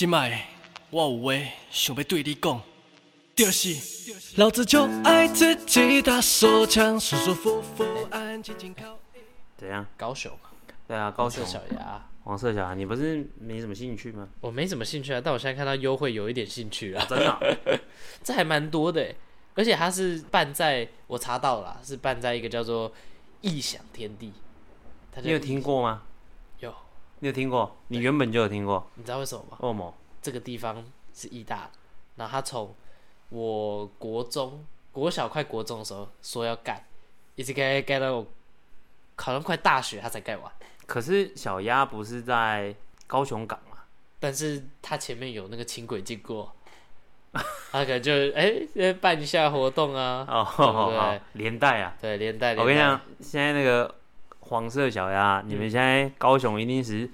心爱，我有话想要对你讲，就是老子就爱自己打手枪，舒舒服服，安安静静靠。怎样？高手嘛，对啊，高雄色小鸭，黄色小孩，你不是没什么兴趣吗？我没什么兴趣啊，但我现在看到优惠有一点兴趣啊，真的啊、这还蛮多的，而且它是办在我查到了，是办在一个叫做异想天地，你有听过吗？有？你有听过？你原本就有听过？你知道为什么吗？为什么？这个地方是义大，然后他从我国中、国小快国中的时候说要盖，一直盖盖到我考上快大学，他才盖完。可是小鸭不是在高雄港吗？但是他前面有那个轻轨经过，他可能就哎、呃办一下活动啊，哦，对不对好连带啊！对，连带我跟你讲，现在那个黄色小鸭，你们现在高雄一定是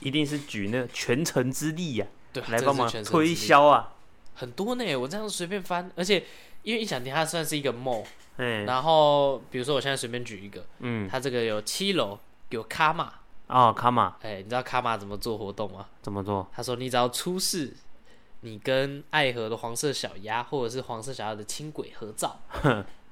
一定是举那个全城之力呀、对，来帮忙推销啊！很多呢。我这样随便翻，而且因为异想天它算是一个 mall，嗯，然后比如说我现在随便举一个，嗯，它这个有七楼有卡玛，哦，卡玛哎、你知道卡玛怎么做活动吗？怎么做？他说你只要出示你跟爱河的黄色小鸭或者是黄色小鸭的轻轨合照，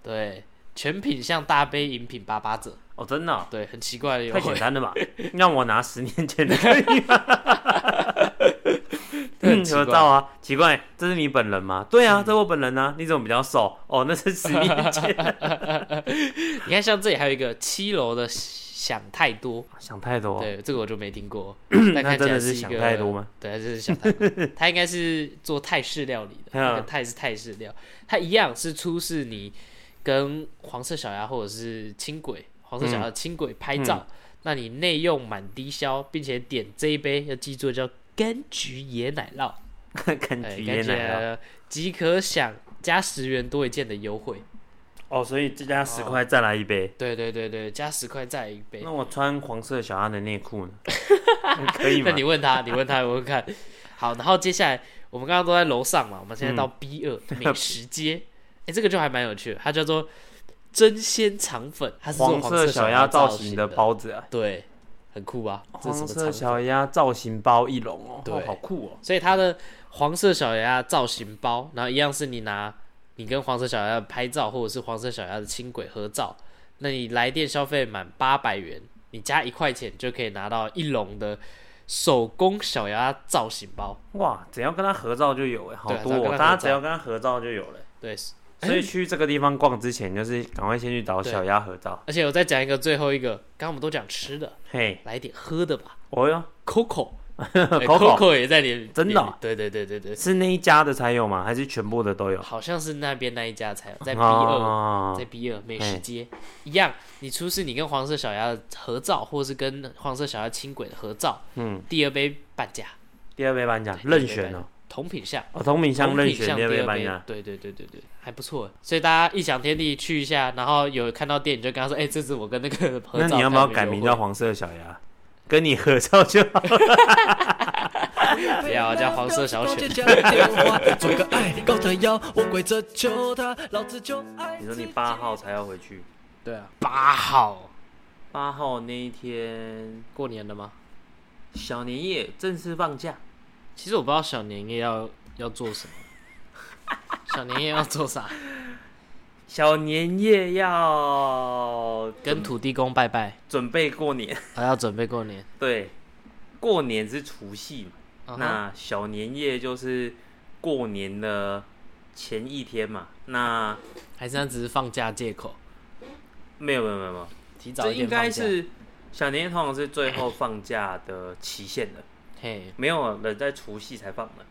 对，全品项大杯饮品八八折，哦，真的哦、对，很奇怪的优太简惠，单了吧？让我拿十年前的可以吗？这很奇怪 合照啊，奇怪，这是你本人吗？对啊，这是我本人啊。你怎么比较瘦？哦，那是十年前。你看像这里还有一个七楼的想太多，想太多，对，这个我就没听过，但那看起真的是想太多吗？对，就是想太多。他应该是做泰式料理的，嗯那个泰是泰式料，他一样是出示你跟黄色小鸭或者是轻轨黄色小鸭的轻轨拍照，那你内用满低消，并且点这一杯要记住叫柑橘椰奶酪，柑橘椰奶酪。即可享加十元多一件的优惠。哦，所以这加十块再来一杯。对对对对，加十块再来一杯那。我穿黄色小鸭的内裤呢？可以吗那？你问他，你问他，我问看。好，然后接下来我们刚刚都在楼上嘛，我们现在到 B 二、美食街，哎、这个就还蛮有趣的，它叫做真鲜肠粉，它是黄色小鸭造造型的的，包子啊，对，很酷吧？黄色？小鸭造型包一笼哦，对哦好酷哦。所以它的黄色小鸭造型包，然后一样是你拿你跟黄色小鸭拍照，或者是黄色小鸭的轻轨合照，那你来电消费满八百元，你加一块钱就可以拿到一笼的手工小鸭造型包。哇，只要跟他合照就有哎，好多大家只要跟他合照就有了。对，所以去这个地方逛之前，就是赶快先去找小鸭合照。而且我再讲一个最后一个，刚刚我们都讲吃的，嘿，来点喝的吧。哦哟，，Coco，哎 Coco 也在里，真的对对对对对，是那一家的才有吗？还是全部的都有？好像是那边那一家才有，在 B 二、哦在 B 二美食街。一样，你出示你跟黄色小鸭的合照，或是跟黄色小鸭轻轨的合照，嗯，第二杯半价，第二杯半价。任选哦，同品相。哦，同品相任选第二杯二杯颁奖，，对对对对对，还不错。所以大家异想天地去一下，然后有看到店，你就跟他说：“哎、这是我跟那个合照。”那你要不要改名叫？黄色小鸭？跟你合照就好。不要叫黄色小犬。接电话，做个爱高的腰，我跪着求他，老子就爱。你说你八号才要回去，对啊，八号八号那一天过年了吗？小年夜正式放假，其实我不知道小年夜要要做什么。小年夜要做啥？小年夜要跟土地公拜拜，准备过年。还要准备过年。对，过年是除夕嘛，那小年夜就是过年的前一天嘛。那还是那只是放假借口，没有没有没有没有，提早这应。该是小年夜通常是最后放假的期限的，嘿，没有人在除夕才放的。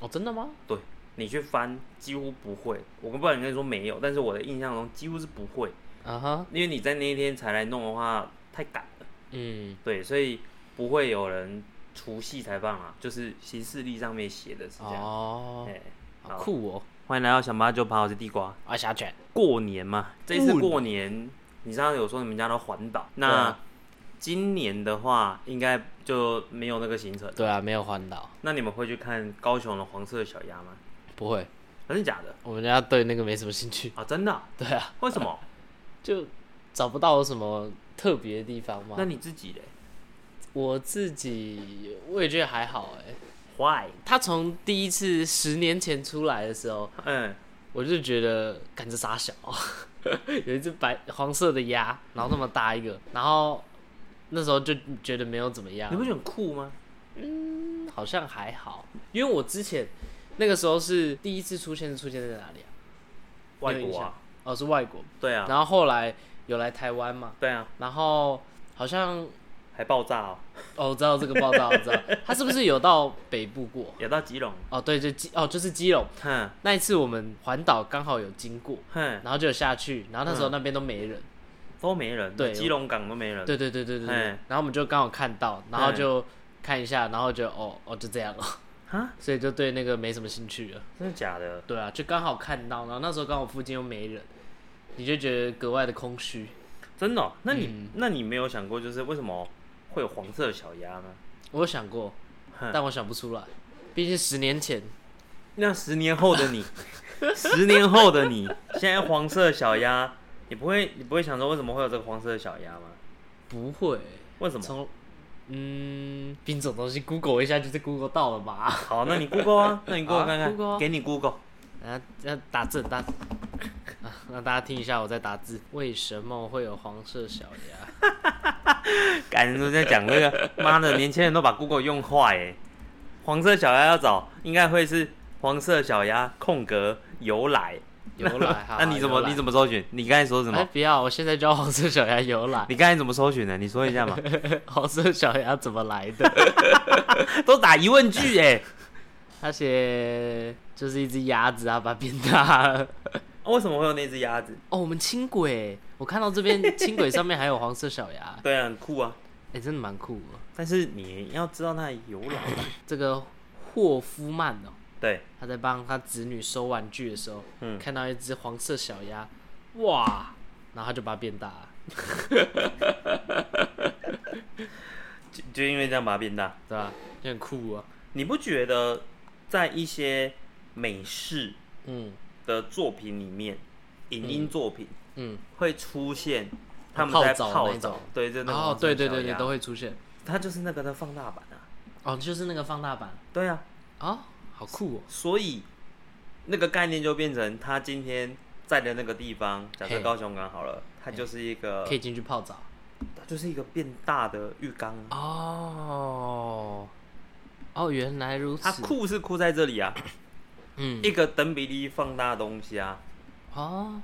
哦，真的吗？对你去翻几乎不会，我不敢跟你说没有，但是我的印象中几乎是不会，啊哈，因为你在那一天才来弄的话太赶了，嗯，对，所以不会有人除夕才放啊，就是行事历上面写的是这样。哦，哎、好酷哦，欢迎来到小八九跑，我是地瓜。啊，小犬，过年嘛，这一次过年，你上次有说你们家都环岛，那、啊。今年的话应该就没有那个行程。对啊，没有环岛，那你们会去看高雄的黄色小鸭吗？不会，真的假的？我们家对那个没什么兴趣。啊，真的啊、对啊，为什么？就找不到有什么特别的地方嘛那。你自己嘞？我自己我也觉得还好哎、Why？他从第一次十年前出来的时候，嗯，我就觉得感觉傻小，有一只白黄色的鸭，然后那么大一个，然后那时候就觉得没有怎么样。你，不觉得很酷吗？嗯好像还好，因为我之前那个时候是第一次出现，是出现在哪里啊？外国哦，是外国，对啊，然后后来有来台湾嘛，对啊，然后好像还爆炸哦，哦，我知道这个爆炸，我知道。他是不是有到北部过？有到基隆，哦，对，就基哦，就是基隆。哼。那一次我们环岛刚好有经过，哼，然后就有下去，然后那时候嗯那边都没人，都没人，对基隆港都没人，对对对对对对，嘿然后我们就刚好看到，然后就看一下，然后就哦哦就这样了，哈，所以就对那个没什么兴趣了。真的假的？对啊，就刚好看到，然后那时候刚好附近又没人，你就觉得格外的空虚。真的哦、那你、嗯那你没有想过，就是为什么会有黄色的小鸭呢？我有想过，但我想不出来，毕竟十年前那十年后的你，十年后的你，现在黄色小鸭，你不会你不会想说为什么会有这个黄色的小鸭吗？不会，为什么？从嗯，冰这种东西 Google 一下就是 Google 到了吧？好，那你 Google 啊，那你 Google 好啊看看，Google 啊给你 Google。然后要打字打，啊，让大家听一下我在打字。为什么会有黄色小鸭？感觉都在讲这个，妈的，年轻人都把 Google 用坏哎。黄色小鸭要找，应该会是黄色小鸭空格由来。由 来哈，那你怎么你怎么？搜寻？你刚才说什哎，么？不要！我现在就要黄色小鸭由来。你刚才怎么搜寻的？你说一下嘛。黄色小鸭怎么来的？都打疑问句哎。他写就是一只鸭子啊，把它变大了。为什么会有那只鸭子？哦，我们轻轨，我看到这边轻轨上面还有黄色小鸭，对啊，很酷啊。哎、真的蛮酷的。但是你要知道它的由来。这个霍夫曼哦，对，他在帮他子女收玩具的时候，嗯看到一只黄色小鸭，哇，然后他就把它变大了，就就因为这样把它变大。对吧？就很酷啊。你不觉得在一些美式嗯的作品里面，影音作品嗯，会出现他们在泡澡对，对对对对，都会出现。它就是那个的放大版啊。哦，就是那个放大版对啊，哦，好酷哦。所以那个概念就变成他今天在的那个地方，假设高雄港好了，它就是一个可以进去泡澡。它就是一个变大的浴缸啊。哦，哦，原来如此。它酷是酷在这里啊，嗯，一个等比例放大的东西啊，哦，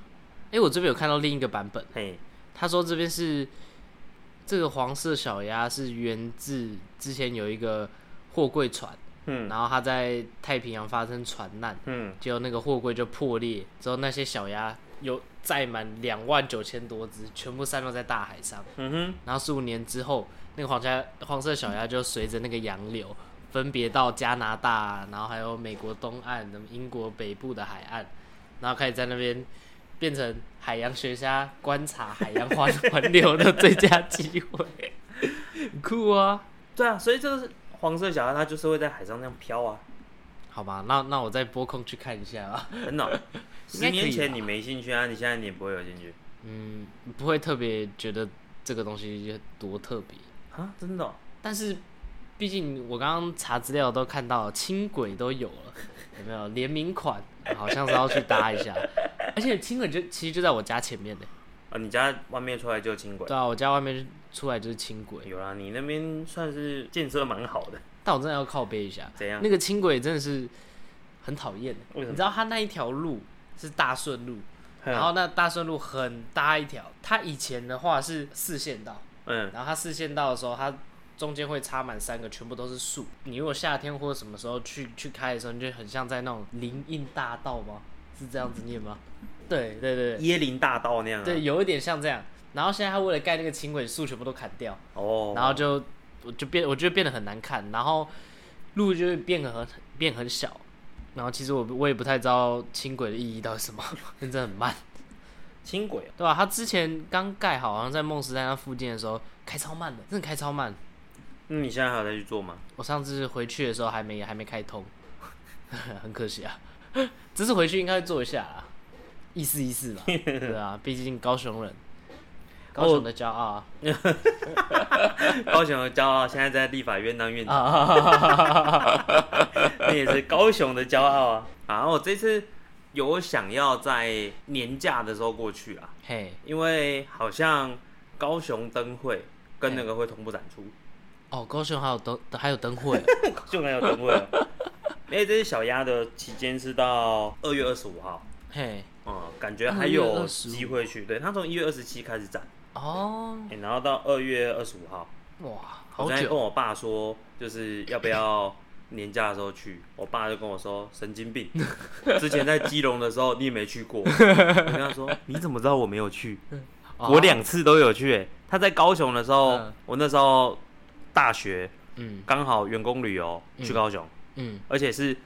哎、我这边有看到另一个版本，嘿，他说这边是这个黄色小鸭是源自之前有一个货柜船，嗯然后它在太平洋发生船难，嗯，结果那个货柜就破裂，之后那些小鸭有载满两万九千多只，全部散落在大海上。嗯哼，然后十五年之后，那个黄家黄色小鸭就随着那个洋流，分别到加拿大，然后还有美国东岸的英国北部的海岸，然后开始在那边变成海洋学家观察海洋环环流的最佳机会，很酷啊！对啊，所以这个是黄色小鸭，它就是会在海上那样飘啊，好吧，那那我再拨空去看一下啊。真的 十年前你没兴趣啊，你现在你也不会有兴趣？嗯，不会特别觉得这个东西多特别，啊，真的哦、但是毕竟我刚刚查资料都看到轻轨都有了，有没有？联名款？好像是要去搭一下，而且轻轨就其实就在我家前面的，啊，你家外面出来就轻轨，对啊，我家外面出来就是轻轨，有啦，你那边算是建设蛮好的，但我真的要靠背一下，怎样？那个轻轨真的是很讨厌的，为什么你知道它那一条路是大顺路，嗯然后那大顺路很大一条，它以前的话是四线道。嗯，然后它四线道的时候，它中间会插满三个，全部都是树。你如果夏天或者什么时候去去开的时候，你就很像在那种林荫大道吗？是这样子念吗？对对对对椰林大道那样、啊，对，有一点像这样。然后现在他为了盖那个轻轨，树全部都砍掉，哦，然后就我就变，我觉得变得很难看，然后路就会变得很变很小。然后其实我我也不太知道轻轨的意义到底是什么，真的很慢。轻轨哦对吧、他之前刚盖好，好像在梦时代那附近的时候开超慢的，真的开超慢。那你现在还有再去做吗？我上次回去的时候还没还没开通，很可惜啊。这次回去应该会做一下啊，意思意思吧。对啊，毕竟高雄人。高雄的骄傲啊！高雄的骄傲，现在在立法院当院长，啊，那也是高雄的骄傲啊。然后我这次有想要在年假的时候过去啊，嘿，因为好像高雄灯会跟那个会同步展出，哦，高雄还有灯，还有灯会，高雄还有灯会哦。因为这是小鸭的期间是到二月二十五号，嘿，嗯，感觉还有25机会去。对，他从一月二十七开始展，哦，欸然后到二月二十五号。哇，我好久，昨天跟我爸说，就是要不要年假的时候去，我爸就跟我说神经病。之前在基隆的时候你也没去过，我跟他说 你怎么知道我没有去？哦。我，两次都有去、欸。他在高雄的时候，嗯。我那时候大学嗯。刚好员工旅游去高雄，嗯，而且是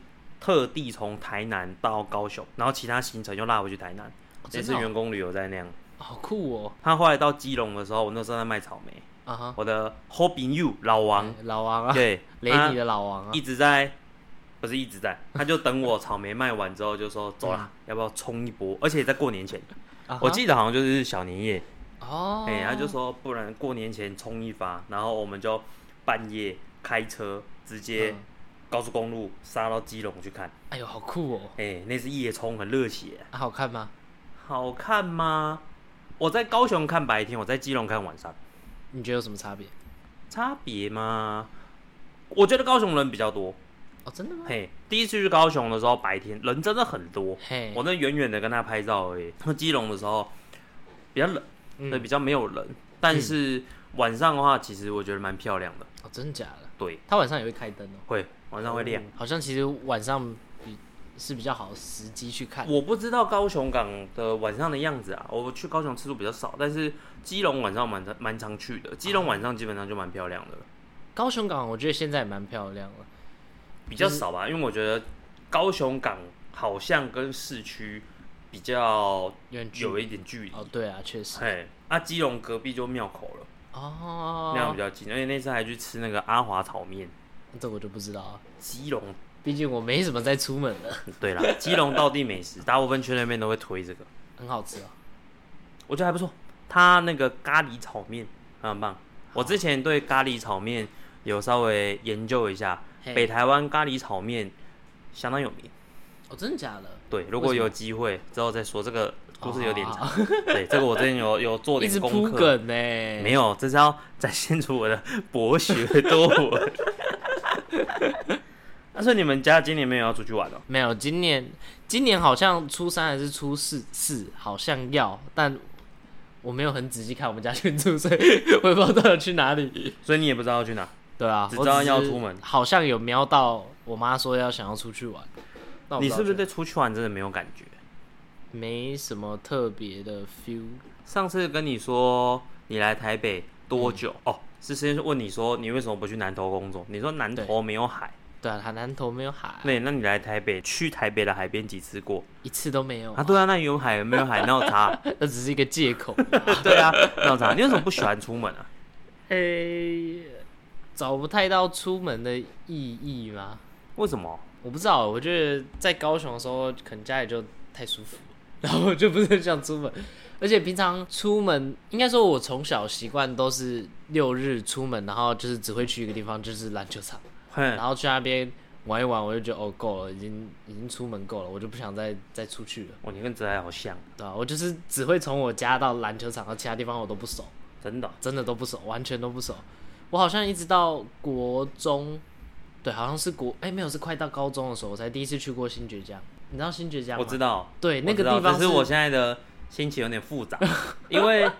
特地从台南到高雄，然后其他行程又拉回去台南。那真的哦？次员工旅游在那样。好酷哦，他后来到基隆的时候，我那时候在卖草莓，啊哈，我的 Hoping you 老王，哎老王啊，对，雷你的老王啊。一，直在，不是一直在，他就等我草莓卖完之后就说走啦，要不要冲一波？而且在过年前，我记得好像就是小年夜，哦，哎、他就说不然过年前冲一发，然后我们就半夜开车直接嗯高速公路杀到基隆去看，哎呦，好酷哦，哎、那是夜冲，很热血，啊好看吗？好看吗？我在高雄看白天，我在基隆看晚上，你觉得有什么差别？差别吗？我觉得高雄人比较多，哦，真的吗？嘿，第一次去高雄的时候，白天人真的很多，嘿，我那远远的跟他拍照而已。那基隆的时候比较冷，嗯对，比较没有人，但是晚上的话，其实我觉得蛮漂亮的。哦，真的假的？对，他晚上也会开灯哦，会晚上会亮。哦好像其实晚上比是比较好的时机去看。我不知道高雄港的晚上的样子啊，我去高雄次数比较少，但是基隆晚上蛮蛮常去的。基隆晚上基本上就蛮漂亮的，高雄港我觉得现在也蛮漂亮了，比较少吧，因为我觉得高雄港好像跟市区比较有一点距离。哦，对啊，确实哎，啊，基隆隔壁就庙口了，哦，那样比较近。而且那次还去吃那个阿华炒面。这我就不知道了，基隆，毕竟我没什么在出门的，对啦，基隆道地美食，大部分去那边都会推这个，很好吃哦。我觉得还不错。它那个咖喱炒面很棒。我之前对咖喱炒面有稍微研究一下，嘿北台湾咖喱炒面相当有名。哦，真的假的？对，如果有机会之后再说，这个故事有点哦长。对，这个我之前有有做 一直点功课。呢，没有，这是要展现出我的博学多闻。那所以你们家今年没有要出去玩哦？没有，今年今年好像初三还是初四四，好像要，但我没有很仔细看我们家群组，所以我也不知道到底去哪里。所以你也不知道要去哪？对啊，只知道要出门好像有瞄到我妈说要想要出去玩。那我你是不是对出去玩真的没有感觉？没什么特别的 feel？上次跟你说你来台北多久？嗯哦，是先问你说你为什么不去南投工作？你说南投没有海。对啊，它南投没有海，对，那你来台北去台北的海边几次过？一次都没有啊，对啊，那有海有没有海？那有差？那只是一个借口。对啊，那有差？你为什么不喜欢出门啊？诶、找不太到出门的意义吗？为什么？我不知道，我觉得在高雄的时候，可能家里就太舒服，然后我就不是很想出门。而且平常出门，应该说我从小习惯都是六日出门，然后就是只会去一个地方，就是篮球场，然后去那边玩一玩，我就觉得哦够了，已经已经出门够了，我就不想再再出去了，哦，你跟泽爱好像，对吧、我就是只会从我家到篮球场，到其他地方我都不熟，真的。真的都不熟，完全都不熟。我好像一直到国中，对，好像是国哎、没有是快到高中的时候，我才第一次去过新爵江。你知道新爵江吗？我知道，对，那个地方只是我现在的心情有点复杂，因为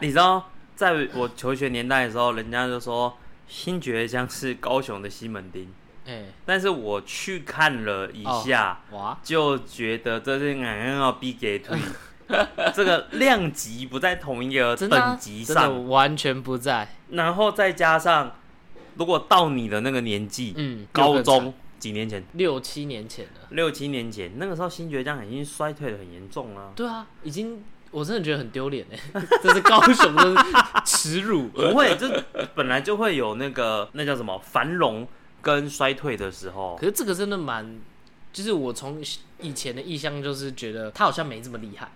你知道，在我求学年代的时候，人家就说新觉江是高雄的西门町，哎、但是我去看了一下，哇，就觉得这是俺要逼给推，这个量级不在同一个等级上，完全不在。然后再加上，如果到你的那个年纪，嗯，高中惨几年前，六七年前了。六七年前，那个时候新觉江已经衰退的很严重了。对啊，已经我真的觉得很丢脸哎，这是高雄的耻辱。不会，这本来就会有那个那叫什么繁荣跟衰退的时候可。是这个真的蛮，就是我从以前的印象就是觉得他好像没这么厉害，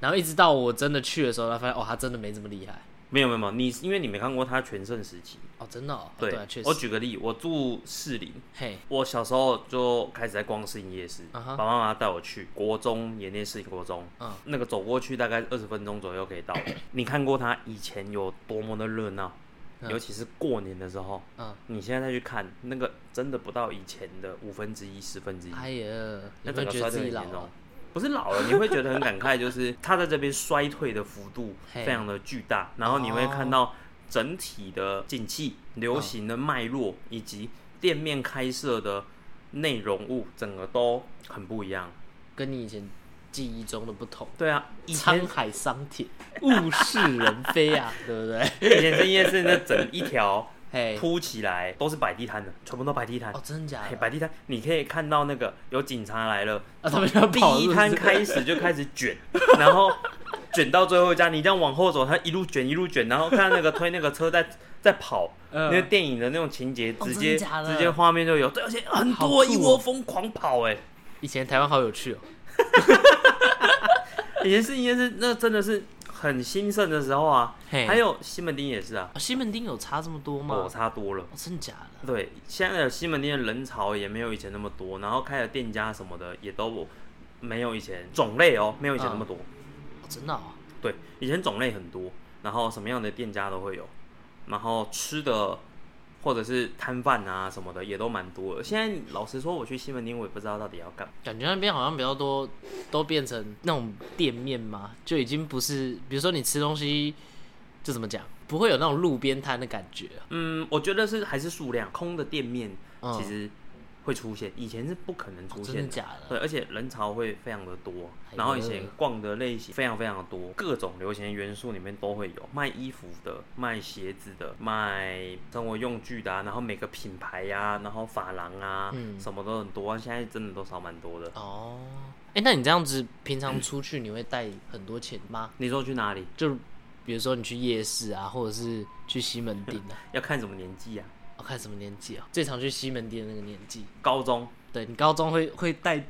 然后一直到我真的去的时候，才发现哦，他真的没这么厉害。没有没有没有，你因为你没看过他全盛时期。哦，真的、哦，哦对。我举个例，我住士林，嘿，我小时候就开始在逛士林夜市，爸爸妈妈带我去国中，也念士林国中，嗯那个走过去大概二十分钟左右可以到。你看过他以前有多么的热闹，嗯尤其是过年的时候，嗯，你现在再去看，那个真的不到以前的五分之一、十分之一，哎呀，那有没有觉得整个衰退自己老很严重了？。不是老了，你会觉得很感慨，就是它在这边衰退的幅度 非常的巨大，然后你会看哦到整体的景气、流行的脉络以及店面开设的内容物，整个都很不一样。跟你以前记忆中的不同。对啊，以前沧海桑田，物是人非啊，对不对？以前深夜市那整一条嘿，铺起来都是摆地摊的，全部都摆地摊哦，。真的假嘿的？摆地摊，你可以看到那个有警察来了，啊，他们要第跑一摊开始就开始卷，然后卷到最后一家，你这样往后走，他一路卷一路卷，然后看那个推那个车在 在跑，嗯那个电影的那种情节，哦直接、直接画面就有，对，而且很多一窝蜂狂跑、哎，以前台湾好有趣哦。以前是应该是那真的是很兴盛的时候啊，还有西门町也是啊，哦西门町有差这么多吗？哦，差多了。哦真的假的？对，现在的西门町的人潮也没有以前那么多，然后开的店家什么的也都没有以前种类哦，没有以前那么多。哦真的哦。对，以前种类很多，然后什么样的店家都会有，然后吃的或者是摊贩啊什么的也都蛮多的。现在老实说，我去西门町，我也不知道到底要干嘛。感觉那边好像比较多，都变成那种店面嘛，就已经不是，比如说你吃东西，就怎么讲，不会有那种路边摊的感觉啊。嗯，我觉得是还是数量空的店面嗯其实会出现，以前是不可能出哦真现的。假的？对，而且人潮会非常的多，哎然后以前逛的类型非常非常的多，各种流行元素里面都会有，卖衣服的、卖鞋子的、卖生活用具的、啊，然后每个品牌呀、然后发廊啊，嗯什么都很多啊，现在真的都少蛮多的。哦，哎、那你这样子平常 出去你会带很多钱吗？你说去哪里？就比如说你去夜市啊，或者是去西门町啊，要看什么年纪啊？我、看什么年纪啊？最常去西门町的那个年纪。高中对你高中会会带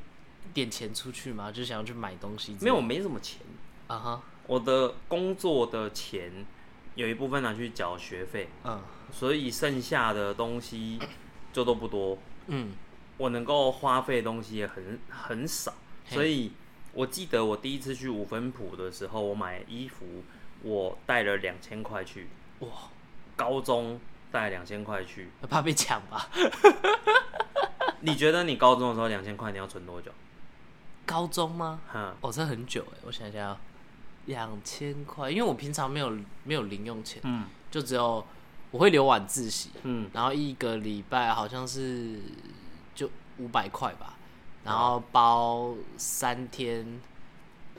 点钱出去吗？就想要去买东西？没有，我没什么钱，啊哈，我的工作的钱有一部分拿去缴学费，嗯所以剩下的东西就都不多。嗯，我能够花费的东西也很很少，所以我记得我第一次去五分埔的时候，我买衣服，我带了两千块去，哇，高中带两千块去。怕被抢吧？你觉得你高中的时候两千块你要存多久？高中吗？哈，哦，这很久哎，我想想，两千块，因为我平常没有没有零用钱，嗯就只有我会留晚自习，嗯，然后一个礼拜好像是就五百块吧，然后包三天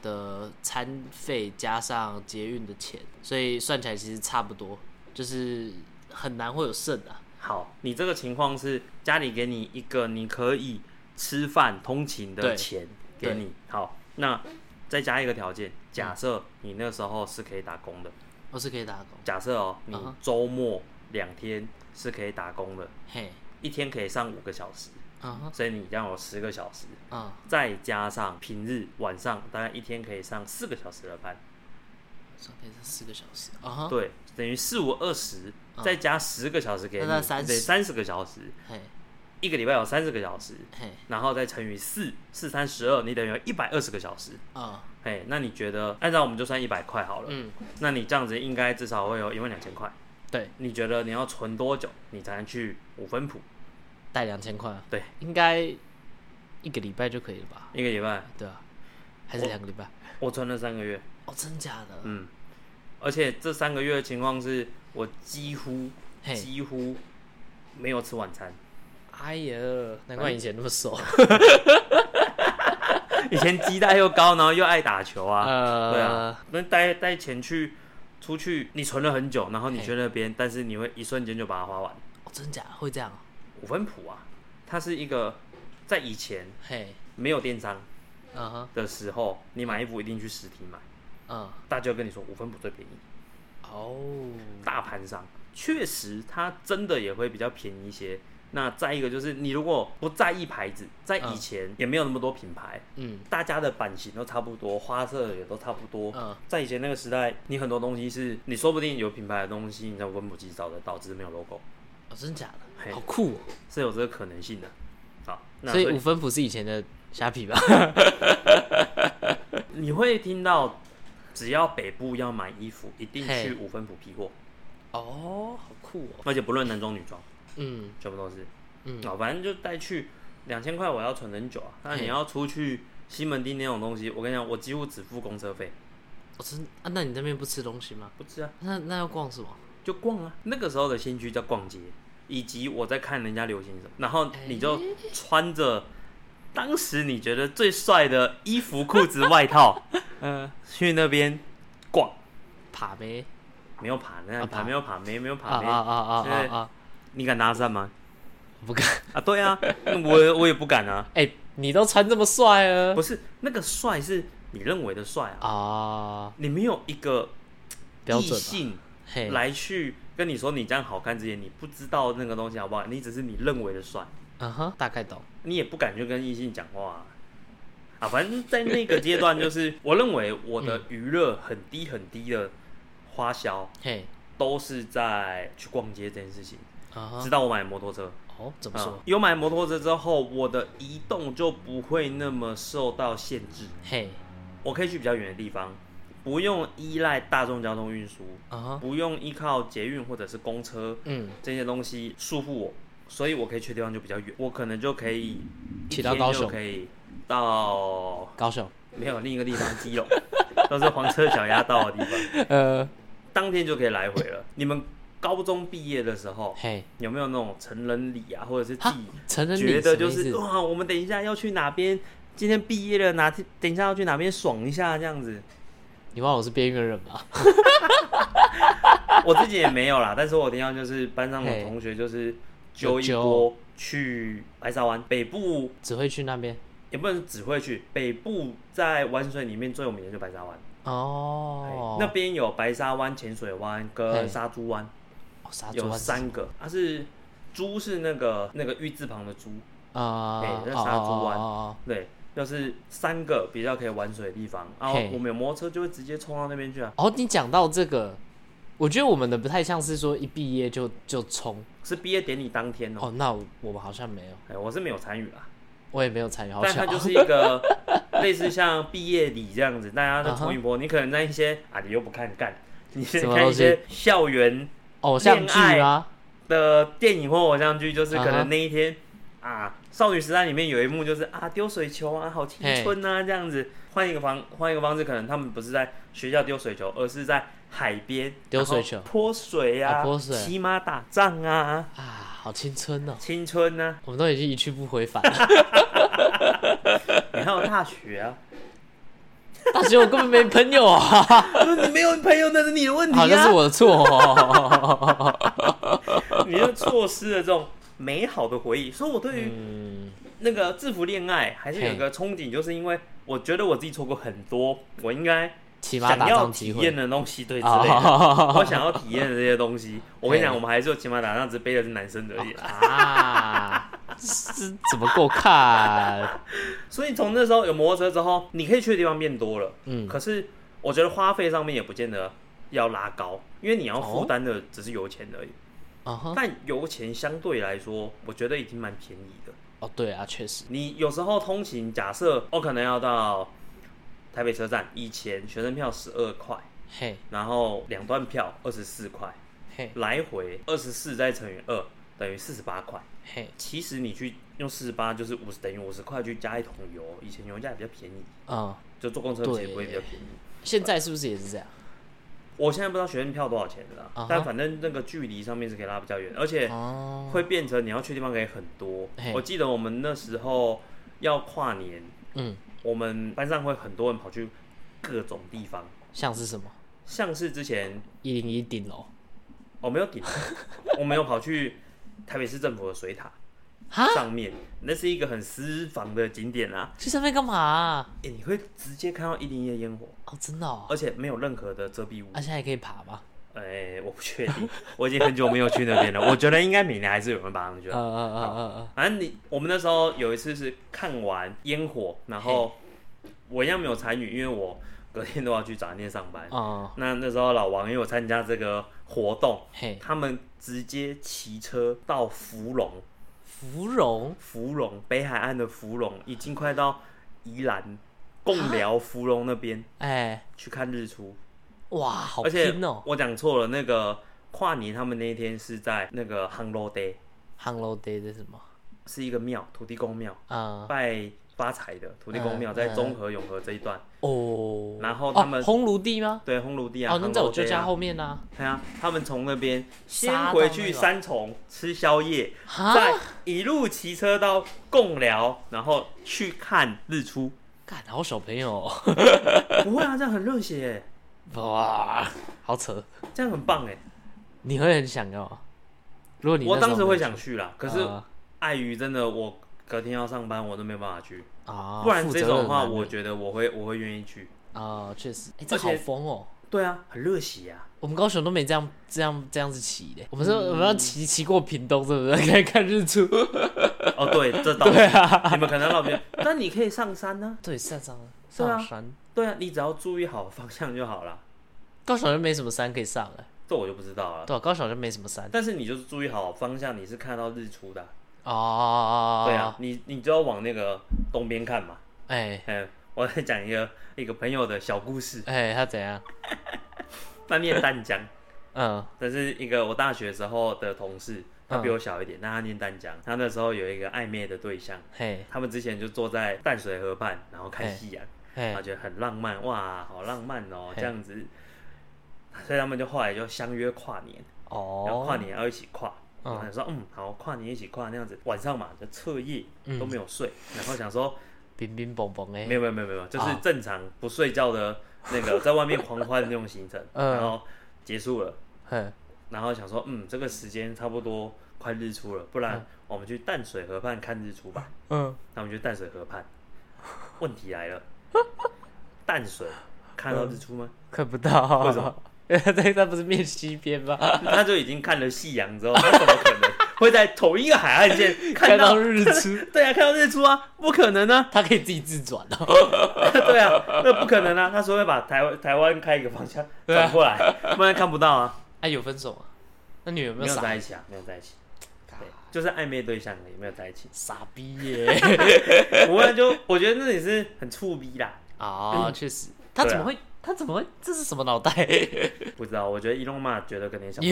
的餐费加上捷运的钱，所以算起来其实差不多，就是很难会有剩啊。好，你这个情况是家里给你一个你可以吃饭通勤的对。钱给你，好，那再加一个条件，假设你那时候是可以打工的，我是可以打工，假设哦，你周末两天是可以打工的，嘿，一天可以上五个小时，所以你这样有十个小时，嗯，再加上平日晚上大概一天可以上四个小时的班，上可以是四个小时，啊哈，对，等于四五二十，嗯再加十个小时给你，那在30对，三十个小时，嘿，一个礼拜有三十个小时，嘿，然后再乘以四，四三十二，你等于有一百二十个小时。嗯哎，那你觉得按照我们就算一百块好了，嗯，那你这样子应该至少会有一万两千块。对，你觉得你要存多久，你才能去五分埔？带两千块，对，应该一个礼拜就可以了吧？一个礼拜，对啊，还是两个礼拜？我存了三个月，哦，真假的？嗯，而且这三个月的情况是我几乎嘿，几乎没有吃晚餐。哎呀，难怪以前那么瘦。以前鸡蛋又高，然后又爱打球啊，呃，对啊，那带带钱去出去，你存了很久，然后你去那边，但是你会一瞬间就把它花完。哦，真假会这样哦？五分谱啊，它是一个在以前嘿，没有电商嗯哼，的时候，你买衣服一定去实体买，嗯，大家就跟你说五分谱最便宜。哦，大盘上确实它真的也会比较便宜一些，那再一个就是，你如果不在意牌子，在以嗯前也没有那么多品牌，嗯大家的版型都差不多，花色也都差不多。嗯，在以前那个时代，你很多东西是你说不定有品牌的东西，你在温普机找得到，只是没有 logo，哦，真的假的？好酷哦！是有这个可能性的。好，那所以五分谱是以前的虾皮吧？你会听到，只要北部要买衣服，一定去五分埔批货，哦，好酷哦。而且不论男装女装，嗯全部都是。嗯，啊，反正就带去两千块，我要存很久啊。那你要出去西门町那种东西，我跟你讲，我几乎只付公车费，我真啊，那你那边不吃东西吗？不吃啊，那那要逛什么？就逛啊。那个时候的新区叫逛街，以及我在看人家流行什么，然后你就穿着当时你觉得最帅的衣服、裤子、外套，嗯，去那边逛。爬呗。没有爬，那啊爬爬没有爬，没没有啊爬没。啊啊啊啊啊！你敢搭讪吗？不敢。啊，对啊，那我我也不敢啊。哎，你都穿这么帅了不是那个帅是你认为的帅啊，啊？你没有一个异标准吧性嘿，来去跟你说你这样好看之前，你不知道那个东西好不好，你只是你认为的帅，嗯哼，大概懂。你也不敢去跟异性讲话啊。啊，反正在那个阶段，就是 我认为我的娱乐很低很低的花销，嘿，都是在去逛街这件事情。啊直，到我买摩托车，哦，怎么啊说？有买摩托车之后，我的移动就不会那么受到限制，嘿，我可以去比较远的地方，不用依赖大众交通运输，啊，不用依靠捷运或者是公车嗯，这些东西束缚我，所以我可以去的地方就比较远，我可能就可以骑到一天高雄就可以到高雄，没有另一个地方基隆，都是黄车小鸭到的地方，呃，当天就可以来回了。你们高中毕业的时候嘿，有没有那种成人礼啊，或者是自哈己成人礼觉得就是哇，我们等一下要去哪边？今天毕业了，哪天等一下要去哪边爽一下这样子？你忘了我是边缘人吗？我自己也没有啦，但是我听到就是班上的同学就是揪一波去白沙湾北部，只会去那边？也不能只会去北部，在玩水里面最有名的就白沙湾，哦。那边有白沙湾浅水湾嘿跟沙猪湾，湾是。三个，它是猪是那个那个玉字旁的猪，啊，嘿那哦沙猪湾。哦哦对，就是三个比较可以玩水的地方，然后我们有摩托车就会直接冲到那边去啊，哦，你讲到这个，我觉得我们的不太像是说一毕业就就冲。是毕业典礼当天哦、哦，那我我们好像没有，哎，我是没有参与啦，我也没有参与，好巧但它就是一个 类似像毕业礼这样子，大家都冲一波。你可能在一些啊，你又不看干，你先么东西？看一些校园偶像剧啊，的电影或偶像剧，就是可啊哈能那一天啊，少女时代里面有一幕就是啊丢水球啊，好青春啊这样子。换一个方换一个方式，可能他们不是在学校丢水球，而是在海边丢水球。泼水啊，啊泼水。骑马打仗啊，啊，好青春哦，青春啊，我们都已经一去不回返了，你还有大学啊。大学我根本没朋友啊，你没有朋友，那是你的问题好，那是啊！我的错。哦，你就错失了这种美好的回忆。所以我对于嗯，那个制服恋爱还是有一个憧憬，就是因为我觉得我自己错过很多，我应该骑马打想要体验的东西，对之类的。啊 我想要体验的这些东西，我跟你讲，我们还是有骑马打仗，只背的是男生而已。啊，这怎么够看？所以从那时候有摩托车之后，你可以去的地方变多了。嗯，可是我觉得花费上面也不见得要拉高，因为你要哦负担的只是油钱而已。啊，但油钱相对来说，我觉得已经蛮便宜的。哦，对啊，确实，你有时候通勤，假设我可能要到台北车站，以前学生票十二块，嘿，然后两段票二十四块，嘿，来回二十四再乘以二等于四十八块。嘿，其实你去用四十八就是五十等于五十块去加一桶油，以前油价也比较便宜，嗯，就坐公车其实不会比较便宜。现在是不是也是这样？我现在不知道学生票多少钱的啦啊哈但反正那个距离上面是可以拉比较远，而且哦，会变成你要去的地方可以很多嘿。我记得我们那时候要跨年，嗯，我们班上会很多人跑去各种地方，像是什么？像是之前一零一顶楼。我没有顶，我没有跑去台北市政府的水塔哈，上面，那是一个很私房的景点啊，去上面干嘛啊？诶你会直接看到一零一的烟火，哦，真的哦，而且没有任何的遮蔽物。啊，，现在还可以爬吗？哎、我不确定，我已经很久没有去那边了。我觉得应该每年还是有人爬上去嗯的。嗯嗯嗯反正你我们那时候有一次是看完烟火，然后我一样没有参与，因为我隔天都要去早餐店上班。那那时候老王也有参加这个活动，嘿，他们直接骑车到芙蓉，芙蓉芙蓉北海岸的芙蓉，已经快到宜兰贡寮芙蓉那边哎，去看日出。哇，好拼哦我讲错了，那个跨年他们那一天是在那个 Hello Day，！Hello Day 是什么？是一个庙，土地公庙，啊拜发财的土地公庙，嗯在中和永和这一段。哦，然后他们哦烘炉地吗？对，烘炉地啊，哦，那在我舅 Day 家啊后面呢。对啊，他们从那边先杀回去那个三重吃宵夜，再一路骑车到贡寮，然后去看日出。干好小朋友哦，不会啊，这样很热血耶，哇，好扯！这样很棒哎。你会很想要吗？如果你我当时会想去啦，可是啊碍于真的我隔天要上班，我都没有办法去。啊，不然这种的话，我觉得我会我会愿意去。啊，确实，哎，这好疯哦。对啊，很热血啊。我们高雄都没这样这样这样子骑的，我们说嗯我们要骑骑过屏东，是不是？可以看日出。哦，对，这倒对，啊，你们可能那边，那你可以上山呢、对，上上对啊上山，对啊，你只要注意好方向就好了。高雄就没什么山可以上了，这我就不知道了。对啊，高雄就没什么山。但是你就是注意好方向，你是看到日出的啊、哦，对啊，，你你就要往那个东边看嘛。哎哎，我再讲一个一个朋友的小故事。哎，他怎样？他念淡江，嗯这是一个我大学时候的同事，他比我小一点，但他念淡江。他那时候有一个暧昧的对象，嘿他们之前就坐在淡水河畔，然后看夕阳，嘿他觉得很浪漫，哇，好浪漫哦，这样子。所以他们就后来就相约跨年，然后哦，跨年要一起跨。嗯。然后想说，嗯，好，跨年一起跨那样子，晚上嘛就彻夜嗯。都没有睡，然后想说，冰冰蹦蹦哎没，有没有没有没有，就是啊正常不睡觉的那个 在外面狂欢的那种行程，嗯。然后结束了，嘿，然后想说，嗯，这个时间差不多快日出了，不然我们去淡水河畔看日出吧。嗯，那我们去淡水河畔，问题来了，淡水看到日出吗？看不到，为什么？因为这它不是面西边吗？他就已经看了夕阳之后，他怎么可能 会在同一个海岸线看到？日出，对啊，看到日出啊，不可能啊！他可以自己自转哦。对啊，那不可能啊！他说会把台湾台湾开一个方向转过来，不然看不到啊。哎，有分手啊？那你有没没有在一起啊，没有在一起，对，就是暧昧对象而已，没有在一起。傻逼耶？我们就我觉得那也是很触逼啦，啊，确实，他怎么会？他怎么会？这是什么脑袋？不知道，我觉得伊隆马觉得肯定想。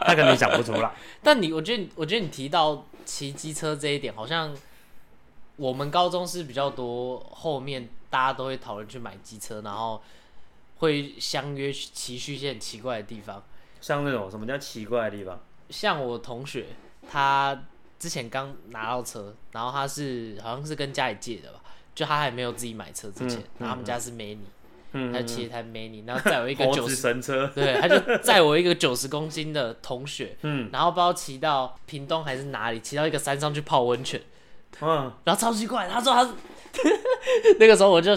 他肯定想不出来。但你，我觉得，我觉得你提到骑机车这一点，好像我们高中是比较多，后面大家都会讨论去买机车，然后会相约骑去一些很奇怪的地方。像那种什么叫奇怪的地方？像我同学，他之前刚拿到车，然后他是好像是跟家里借的吧，就他还没有自己买车之前，嗯然后他们家是 Mini，、嗯他骑一台 Mini，然后载我一个九十，神车，对，他就载我一个九十公斤的同学，嗯。然后不知道骑到屏东还是哪里，骑到一个山上去泡温泉，嗯，然后超奇怪，他说他是 那个时候我就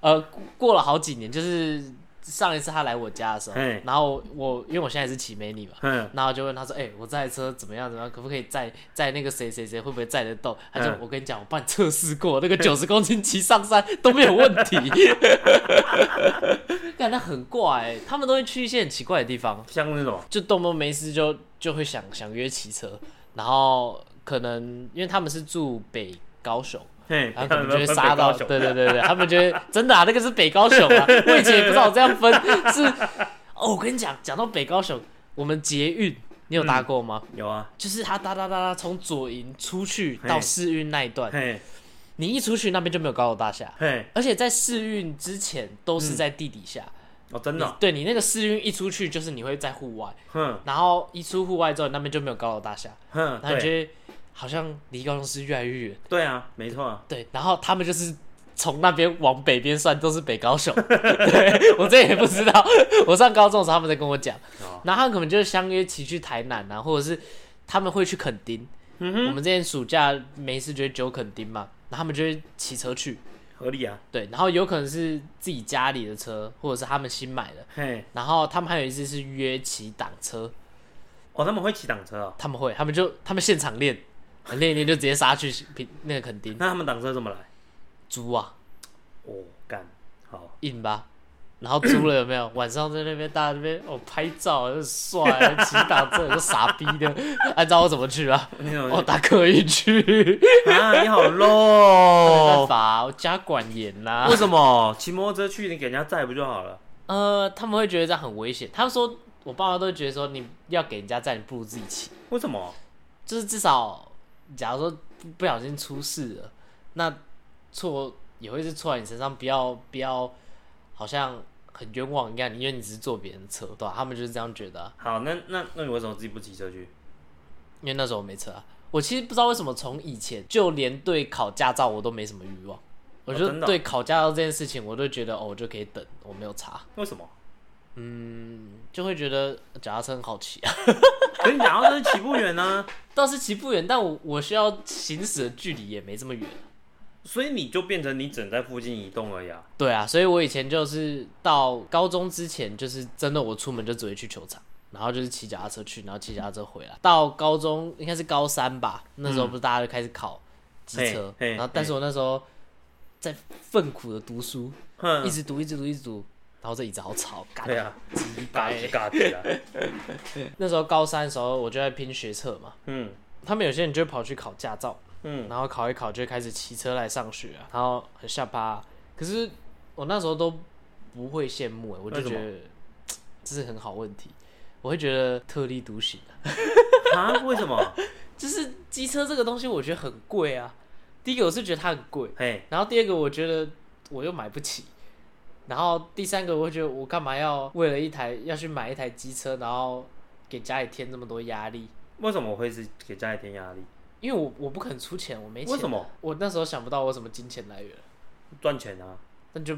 呃过过了好几年，就是上一次他来我家的时候，然后我因为我现在是骑 Mini 嘛。嗯，然后就问他说：“哎、我这台车怎么样？怎么样？可不可以载载那个谁谁谁？会不会载得动？”他就、嗯我跟你讲，我帮你测试过，那个九十公斤骑上山都没有问题。感觉很怪、欸，他们都会去一些很奇怪的地方，像那种就动不动没事就就会想想约骑车，然后可能因为他们是住北高雄，嘿，然后可能就会分杀到，对对对对，他们觉得真的啊，那个是北高雄啊，我以前也不知道这样分 是。哦，我跟你讲，讲到北高雄，我们捷运你有搭过吗？有啊，就是他哒哒哒哒从左营出去到嘿市运那一段，嘿，你一出去那边就没有高楼大厦，嘿，而且在市运之前都是在地底下。哦，真的哦，你对你那个市运一出去就是你会在户外，哼然后一出户外之后那边就没有高楼大厦，哼，然后你对觉得好像离高雄市越来越远。对啊，没错啊，对，然后他们就是从那边往北边算都是北高雄。对我这也不知道，我上高中的时候他们在跟我讲，哦然后他们可能就是相约骑去台南啊，或者是他们会去垦丁。嗯我们之前暑假没事就会揪垦丁嘛，然后他们就会骑车去，合理啊。对，然后有可能是自己家里的车，或者是他们新买的，嘿，然后他们还有一次是约骑挡车，哦，他们会骑挡车哦？他们会，他们就他们现场练，练一练就直接杀去平那个垦丁那他们挡车怎么来？租啊，哦，干，好，硬吧。然后租了有没有？晚上在那边大家那边哦拍照，很帅，骑挡车就傻逼的。按照我怎么去啊？我打可以去，啊，你好 low，法，我家管严啦为。什么骑摩托车去你给人家载不就好了？呃，他们会觉得这样很危险。他们说，我爸妈都觉得说，你要给人家载，你不如自己骑。为什么？就是至少，假如说不不小心出事了，那错也会是错在你身上，不要不要，好像很冤枉一样，因为你只是坐别人车，对吧、他们就是这样觉得、啊。好，那那那你为什么自己不骑车去？因为那时候我没车啊，我其实不知道为什么从以前就连对考驾照我都没什么欲望，我就真的哦对考驾照这件事情，我都觉得哦，我就可以等，我没有查，为什么？嗯，就会觉得脚踏车很好骑啊，可是你脚踏车骑不远呢、倒是骑不远，但我我需要行驶的距离也没这么远。所以你就变成你只能在附近移动而已啊。对啊，所以我以前就是到高中之前，就是真的我出门就只会去球场，然后就是骑脚踏车去，然后骑脚踏车回来。到高中应该是高三吧，那时候不是大家就开始考机车，然后但是我那时候在奋苦的读书，哼一，直读一直读一直读，然后这椅子好吵，干对啊，鸡嘎掰。嘎的啊。那时候高三的时候，我就在拼学测嘛，嗯他们有些人就会跑去考驾照，嗯，然后考一考就会开始骑车来上学啊，然后很下巴。可是我那时候都不会羡慕欸，我就觉得这是很好问题，我会觉得特立独行啊。啊？为什么？就是机车这个东西，我觉得很贵啊。第一个我是觉得它很贵，嘿，然后第二个我觉得我又买不起，然后第三个我会觉得我干嘛要为了一台要去买一台机车，然后给家里添这么多压力？为什么我会是给家里添压力？因为我我不肯出钱，我没钱。为什么？我那时候想不到我什么金钱来源，赚钱啊！那就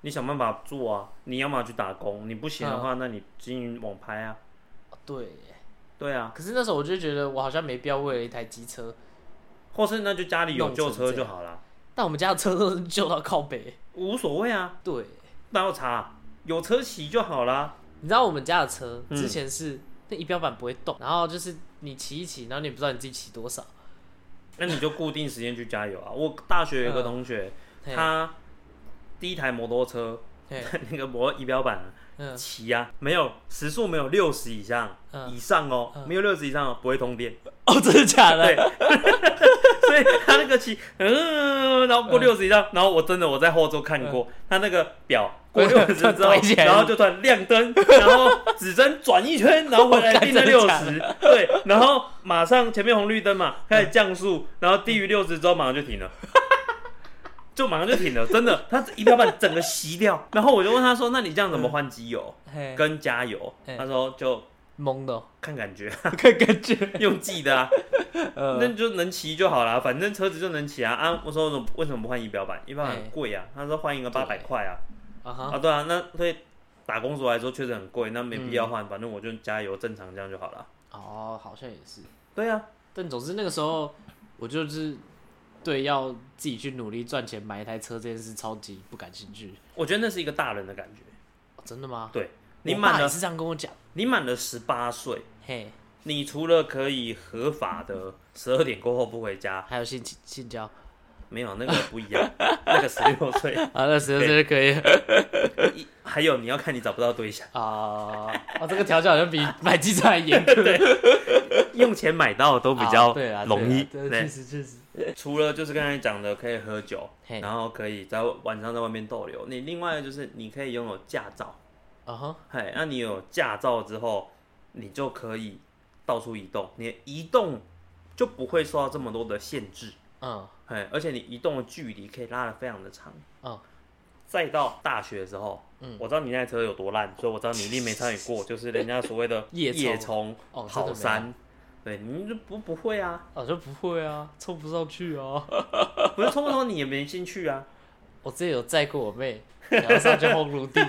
你想办法做啊！你要么去打工，你不行的话，那你经营网拍啊。对。对啊，可是那时候我就觉得我好像没必要为了一台机车，或是那就家里有旧车就好了，但我们家的车都是旧到靠北。无所谓啊，对，哪有差？有车骑就好啦。你知道我们家的车嗯之前是、那仪表板不会动，然后就是你骑一骑，然后你不知道你自己骑多少。那你就固定时间去加油啊！我大学有一个同学，嘿他第一台摩托车嘿 那个摩仪表板啊嗯。骑啊，没有时速没有六十以上、嗯。以上哦，嗯。没有六十以上哦不会通电，哦，真的假的？对，所以他那个骑，嗯，然后过六十以上，然后我真的我在后座看过，他那个表过 六十之后然后就突然亮灯，然后指针转一圈，然后回来定在六十，对，然后马上前面红绿灯嘛，开始降速，然后低于六十之后马上就停了。就马上就停了，真的，他仪表板整个熄掉。然后我就问他说：“那你这样怎么换机油嘿跟加油？”嘿他说：“就懵的哦，看感觉，看感觉。用记的啊。”呃，那就能骑就好啦，反正车子就能骑啊。啊，我说为什么不换仪表板？仪表板很贵啊。他说换一个八百块啊。啊哈，啊，对啊，那对打工族来说确实很贵，那没必要换，反正我就加油正常这样就好了。哦，好像也是。对啊，但总之那个时候，我就是对要自己去努力赚钱买一台车这件事超级不感兴趣。我觉得那是一个大人的感觉。哦真的吗？对你我爸满了，也是这样跟我讲。你满了十八岁，嘿，你除了可以合法的十二点过后不回家，还有性性交没有那个不一样，那个十六岁，啊，那十六岁就可以了一还有你要看你找不到对象，啊。哦，这个条件好像比买机车还严对。用钱买到都比啊较对啊，容易。对确实确实。除了就是刚才讲的可以喝酒，然后可以在晚上在外面逗留。你另外就是你可以拥有驾照，啊哈，嘿，那你有驾照之后，你就可以到处移动，你移动就不会受到这么多的限制，嗯。嘿，而且你移动的距离可以拉得非常的长。嗯，再到大学的时候，嗯。我知道你那台车有多烂，所以我知道你一定没参与过，就是人家所谓的夜冲。夜冲、哦，真的跑山，对，你就不不会啊，我就不会啊，冲不上去啊。不是冲不冲你也没兴趣啊，我之前有载过我妹，然后上去轰炉地，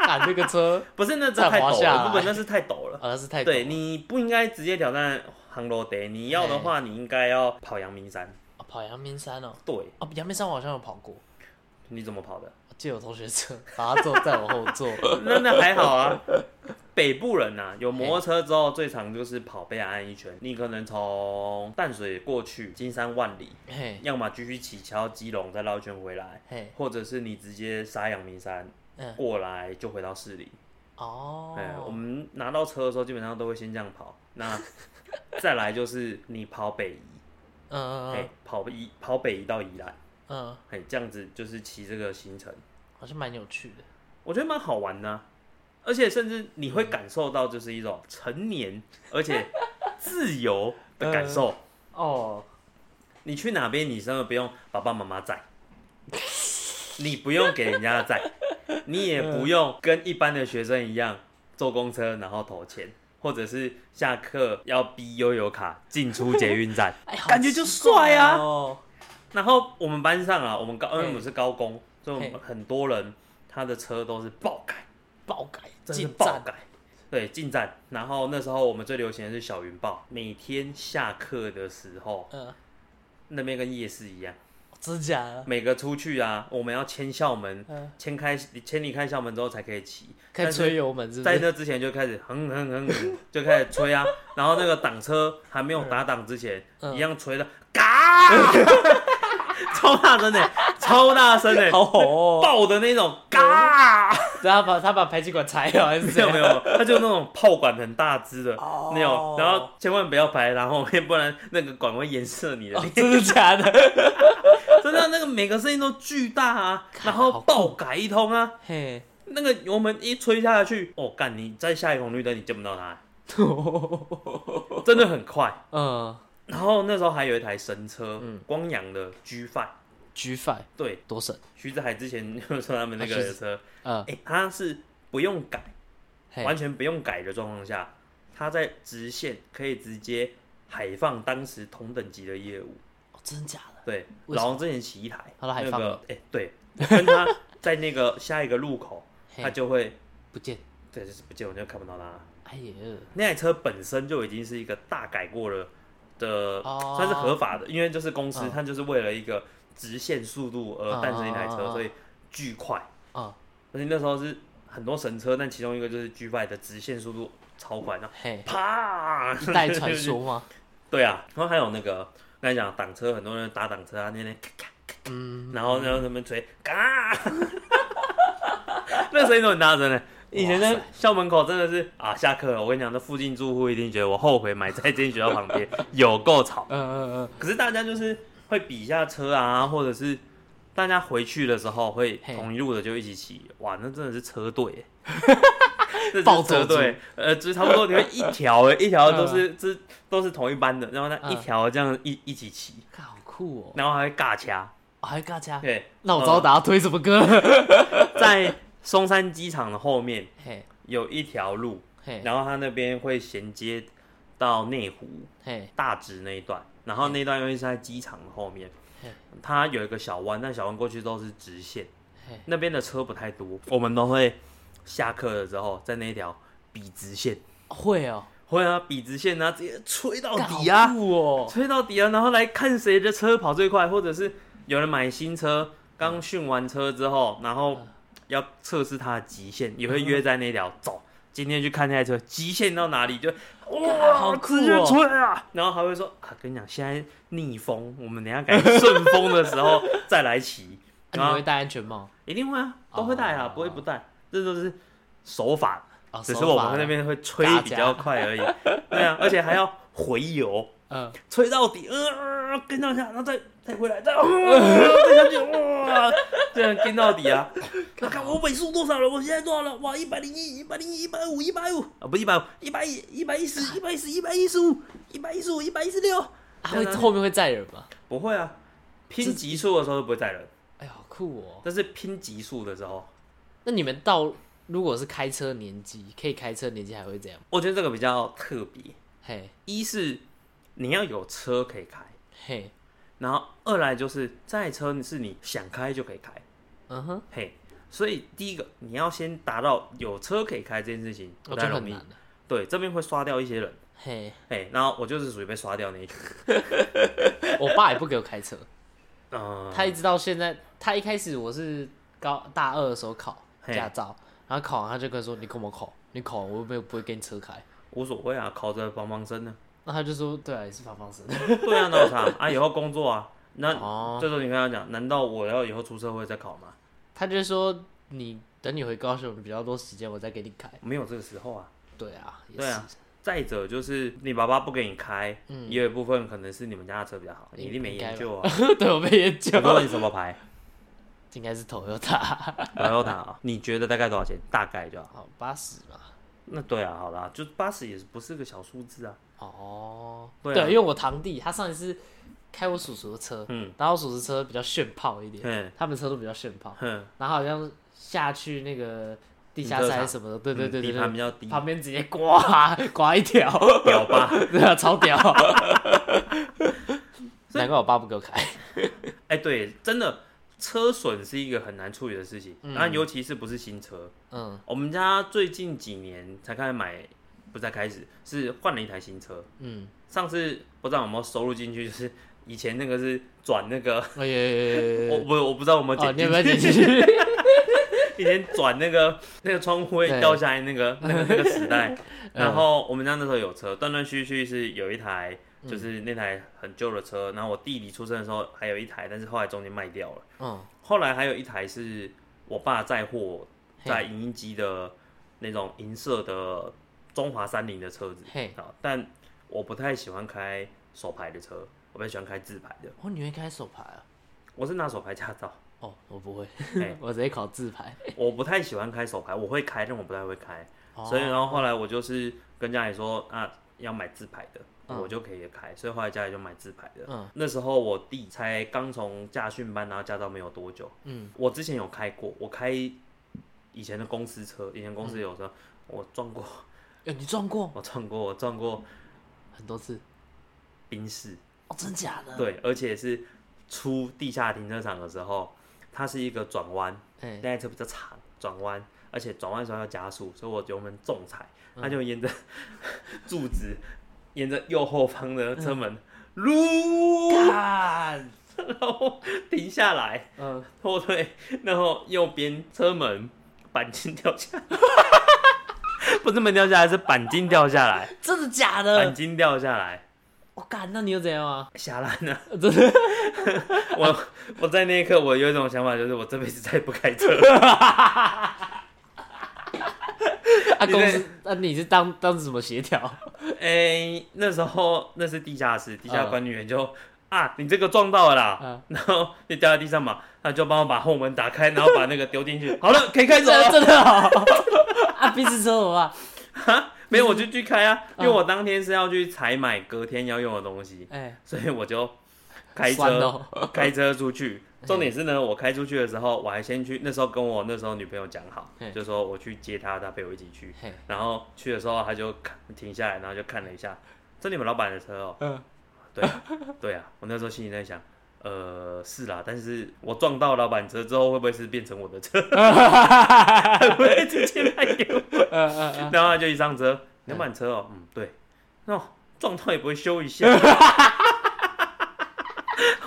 赶那个车，不是那这再太陡了，不不，那是太陡了。啊，是太陡对，你不应该直接挑战杭州 day，你要的话，你应该要跑阳明山。哦跑阳明山哦，对，哦，阳明山我好像有跑过，你怎么跑的？借我同学车，把他坐在我后座。那那还好啊。北部人呐、有摩托车之后，最常就是跑北海岸一圈。你可能从淡水过去金山万里，嘿，要么继续骑桥基隆，再绕一圈回来，嘿，或者是你直接杀阳明山嗯，过来就回到市里。哦，哎、我们拿到车的时候，基本上都会先这样跑。那 再来就是你跑北移，嗯哎、嗯跑移跑北移到宜兰，嗯，哎、这样子就是骑这个行程，好像蛮有趣的。我觉得蛮好玩的啊、而且甚至你会感受到就是一种成年而且自由的感受。哦，你去哪边，你真的不用爸爸妈妈载，你不用给人家载，你也不用跟一般的学生一样坐公车然后投钱，或者是下课要逼悠游卡进出捷运站，哎，好感觉就奇怪帅啊哦，然后我们班上啊，我们高，因为我们是高工，所以我们很多人他的车都是爆改，爆改进站，爆改。对，进站。然后那时候我们最流行的是小云豹，每天下课的时候，嗯，那边跟夜市一样，真假的？每个出去啊，我们要牵校门，嗯，牵开牵离开校门之后才可以骑。可以但是吹油门？在那之前就开始哼哼哼哼，就开始吹啊，然后那个挡车还没有打挡之前，嗯一样吹的，嘎，超大声的，超大声的，好吼哦！爆的那种，嘎，然后把他把排气管拆了还是没怎样？有没有，他就那种炮管很大支的哦。那种，然后千万不要排然后面，不然那个管会颜射你的。真的假的？真的那个每个声音都巨大啊，然后爆改一通啊，嘿，那个油门一吹下去，哦干，你在下一个红绿灯你见不到它，真的很快。嗯。然后那时候还有一台神车，嗯。光阳的 G Five，，G Five 对，多省，徐子海之前就说他们那个车，嗯，哎、他是不用改，完全不用改的状况下，他在直线可以直接海放当时同等级的业务。哦真的假的？对，为什么？老王之前骑一台，他都海那个哎、对，跟他在那个下一个路口，他，就会，不见，对，就是不见，我就看不到他。哎呀，那台车本身就已经是一个大改过了的，哦。算是合法的，因为就是公司嗯。它就是为了一个直线速度而诞生一台车，所以巨快。啊，而且那时候是很多神车，但其中一个就是 G Five 的直线速度超快，然后嘿，啪，一代传说吗？对啊，然后还有那个刚才讲挡车，很多人打挡车啊，那边咔咔，嗯，然后然后他们吹嘎，那声音都很大声的。以前在校门口真的是啊，下课了，我跟你讲，那附近住户一定觉得我后悔买在这间学校旁边，有够吵。嗯嗯嗯，可是大家就是会比一下车啊，或者是大家回去的时候会同一路的就一起骑，哇，那真的是车队。耶，这暴走是车队，呃，就是差不多你会一条哎，一条都是这都是同一班的，然后那嗯。一条这样一一起骑，看好酷哦，然后还会尬掐，哦还尬掐，对，那我知道大家推什么歌，在松山机场的后面嘿。有一条路，嘿。然后它那边会衔接到内湖嘿，大直那一段，然后那段因为是在机场的后面。嘿，它有一个小弯，但小弯过去都是直线。嘿，那边的车不太多，我们都会下课了之后在那条笔直线，会哦，会啊，笔直线啊，直接吹到底啊，酷哦，吹到底啊，然后来看谁的车跑最快，或者是有人买新车，刚训完车之后，然后嗯。要测试它的极限，也会约在那条走。今天去看那台车极限到哪里，就哇，好酷哦直接吹啊！然后还会说啊，跟你讲，现在逆风，我们等下改顺风的时候再来骑，然后会戴安全帽？一定会啊，都会戴啊，哦。不会不戴，这都是手法，哦，只是我们那边会吹比较快而已。对啊，而且还要回油，嗯，吹到底，呃，跟上下，然后再再回来，再、呃、再下去，哇，这样跟到底啊！看看我尾数多少了？我现在多少了？哇，一百零一、一百零一、一百五、一百五啊，不是一百五，一百一、一百一十、一百一十、一百一十五、一百一十五、一百一十六。啊会后面会载人吗？不会啊，拼级数的时候都不会载人，哎呀，好酷哦！但是拼级数的时候，那你们到如果是开车年纪，可以开车年纪还会这样？我觉得这个比较特别。嘿，一是你要有车可以开，嘿，然后二来就是这台车是你想开就可以开。嗯哼，嘿，所以第一个你要先达到有车可以开这件事情不我太容易觉得很难。的。对，这边会刷掉一些人，嘿，嘿，然后我就是属于被刷掉那一群。我爸也不给我开车，嗯，他一直到现在他一开始我是高大二的时候考驾照，然后考完他就跟我说：“你跟我考，你考完我又没有不会给你车开。无所谓啊，考着防防身呢。”那他就说：“对啊，也是防防身。对啊，那有啥啊？以后工作啊，”那哦，这时候你跟他讲，难道我要以后出社会再考吗？他就说：“你等你回高雄比较多时间，我再给你开。没有这个时候啊。”对啊，对啊，再者就是你爸爸不给你开，嗯也有一部分可能是你们家的车比较好，你一定没研究啊。对我没研究我，说你什么牌？应该是 Toyota，然后打，你觉得大概多少钱？大概就好。八十吧。那对啊，好啦，就八十也不是个小数字啊。哦，对啊因为我堂弟他上一次开我叔叔的车，嗯。然后我叔叔车比较炫炮一点，嗯他们车都比较炫炮，嗯，然后好像下去那个地下塞什么的，对对对对旁边直接刮刮一条，屌吧。对啊，超屌，难怪我爸不给我开，哎，对，真的，车损是一个很难处理的事情，然后尤其是不是新车，嗯。我们家最近几年才开始买，不是才开始，是换了一台新车。嗯，上次不知道有没有收录进去，就是以前那个是转那个，我不我不知道有没有哦，剪你有没有进去。剪进去？以前转那个那个窗户会掉下来那个那个那个时代，嗯 然后我们家那时候有车，断断续续是有一台，嗯就是那台很旧的车，然后我弟弟出生的时候还有一台，但是后来中间卖掉了。嗯，后来还有一台是我爸载货嘿在影音机的那种银色的中华三菱的车子。嘿，好，但我不太喜欢开手牌的车，我比较喜欢开自牌的。哦，你会开手牌啊？我是拿手牌驾照，哦，我不会。哎，我直接考自牌，我不太喜欢开手牌，我会开，但我不太会开。哦。所以然后后来我就是跟家里说啊，要买自牌的，嗯。我就可以开，所以后来家里就买自牌的。嗯。那时候我弟才刚从驾训班拿到驾照没有多久，嗯，我之前有开过，我开以前的公司车，以前公司有车，我撞过，哎，你撞过？我撞过，我撞过很多次？冰室，哦，真假的？对，而且是出地下停车场的时候，它是一个转弯，哎那台车比较长，转弯，而且转弯的时候要加速，所以我油门重踩，嗯。它就沿着 柱子，沿着右后方的车门嗯撸，干，然后停下来，嗯，后退，然后右边车门钣金掉下来，不是门掉下来，是钣金掉下来，真的假钣的？金掉下来，我干，那你又怎样啊？下烂了。真的？我我在那一刻，我有一种想法，就是我这辈子再也不开车。啊，你在公司，那你是当当时怎么协调？哎、那时候那是地下室，地下嗯管理员就、啊，你这个撞到了啦，嗯然后你掉在地上嘛，他就帮我把后门打开，然后把那个丢进去，好了，可以开走了。真的好 啊！鼻子车怎么办？哈，没有我就去开啊，因为嗯我当天是要去采买隔天要用的东西，哎，所以我就开车 开车出去。重点是呢，我开出去的时候，我还先去，那时候跟我那时候女朋友讲好嘿，就说我去接她，她陪我一起去。嘿，然后去的时候，他就看停下来，然后就看了一下，这你们老板的车哦。嗯，对对啊，我那时候心里在想，呃，是啦，但是我撞到老板车之后，会不会是变成我的车？会不会直接卖给我？然后他就一上车，你老板车哦，嗯，对，那撞到也不会修一下。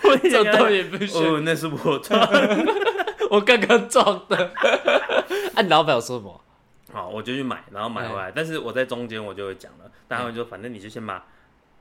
我一这想倒也不修，哦，那是我撞。我刚刚撞的。啊，你老板有说什么？好，我就去买，然后买回来，但是我在中间我就会讲了，但他们就反正你就先把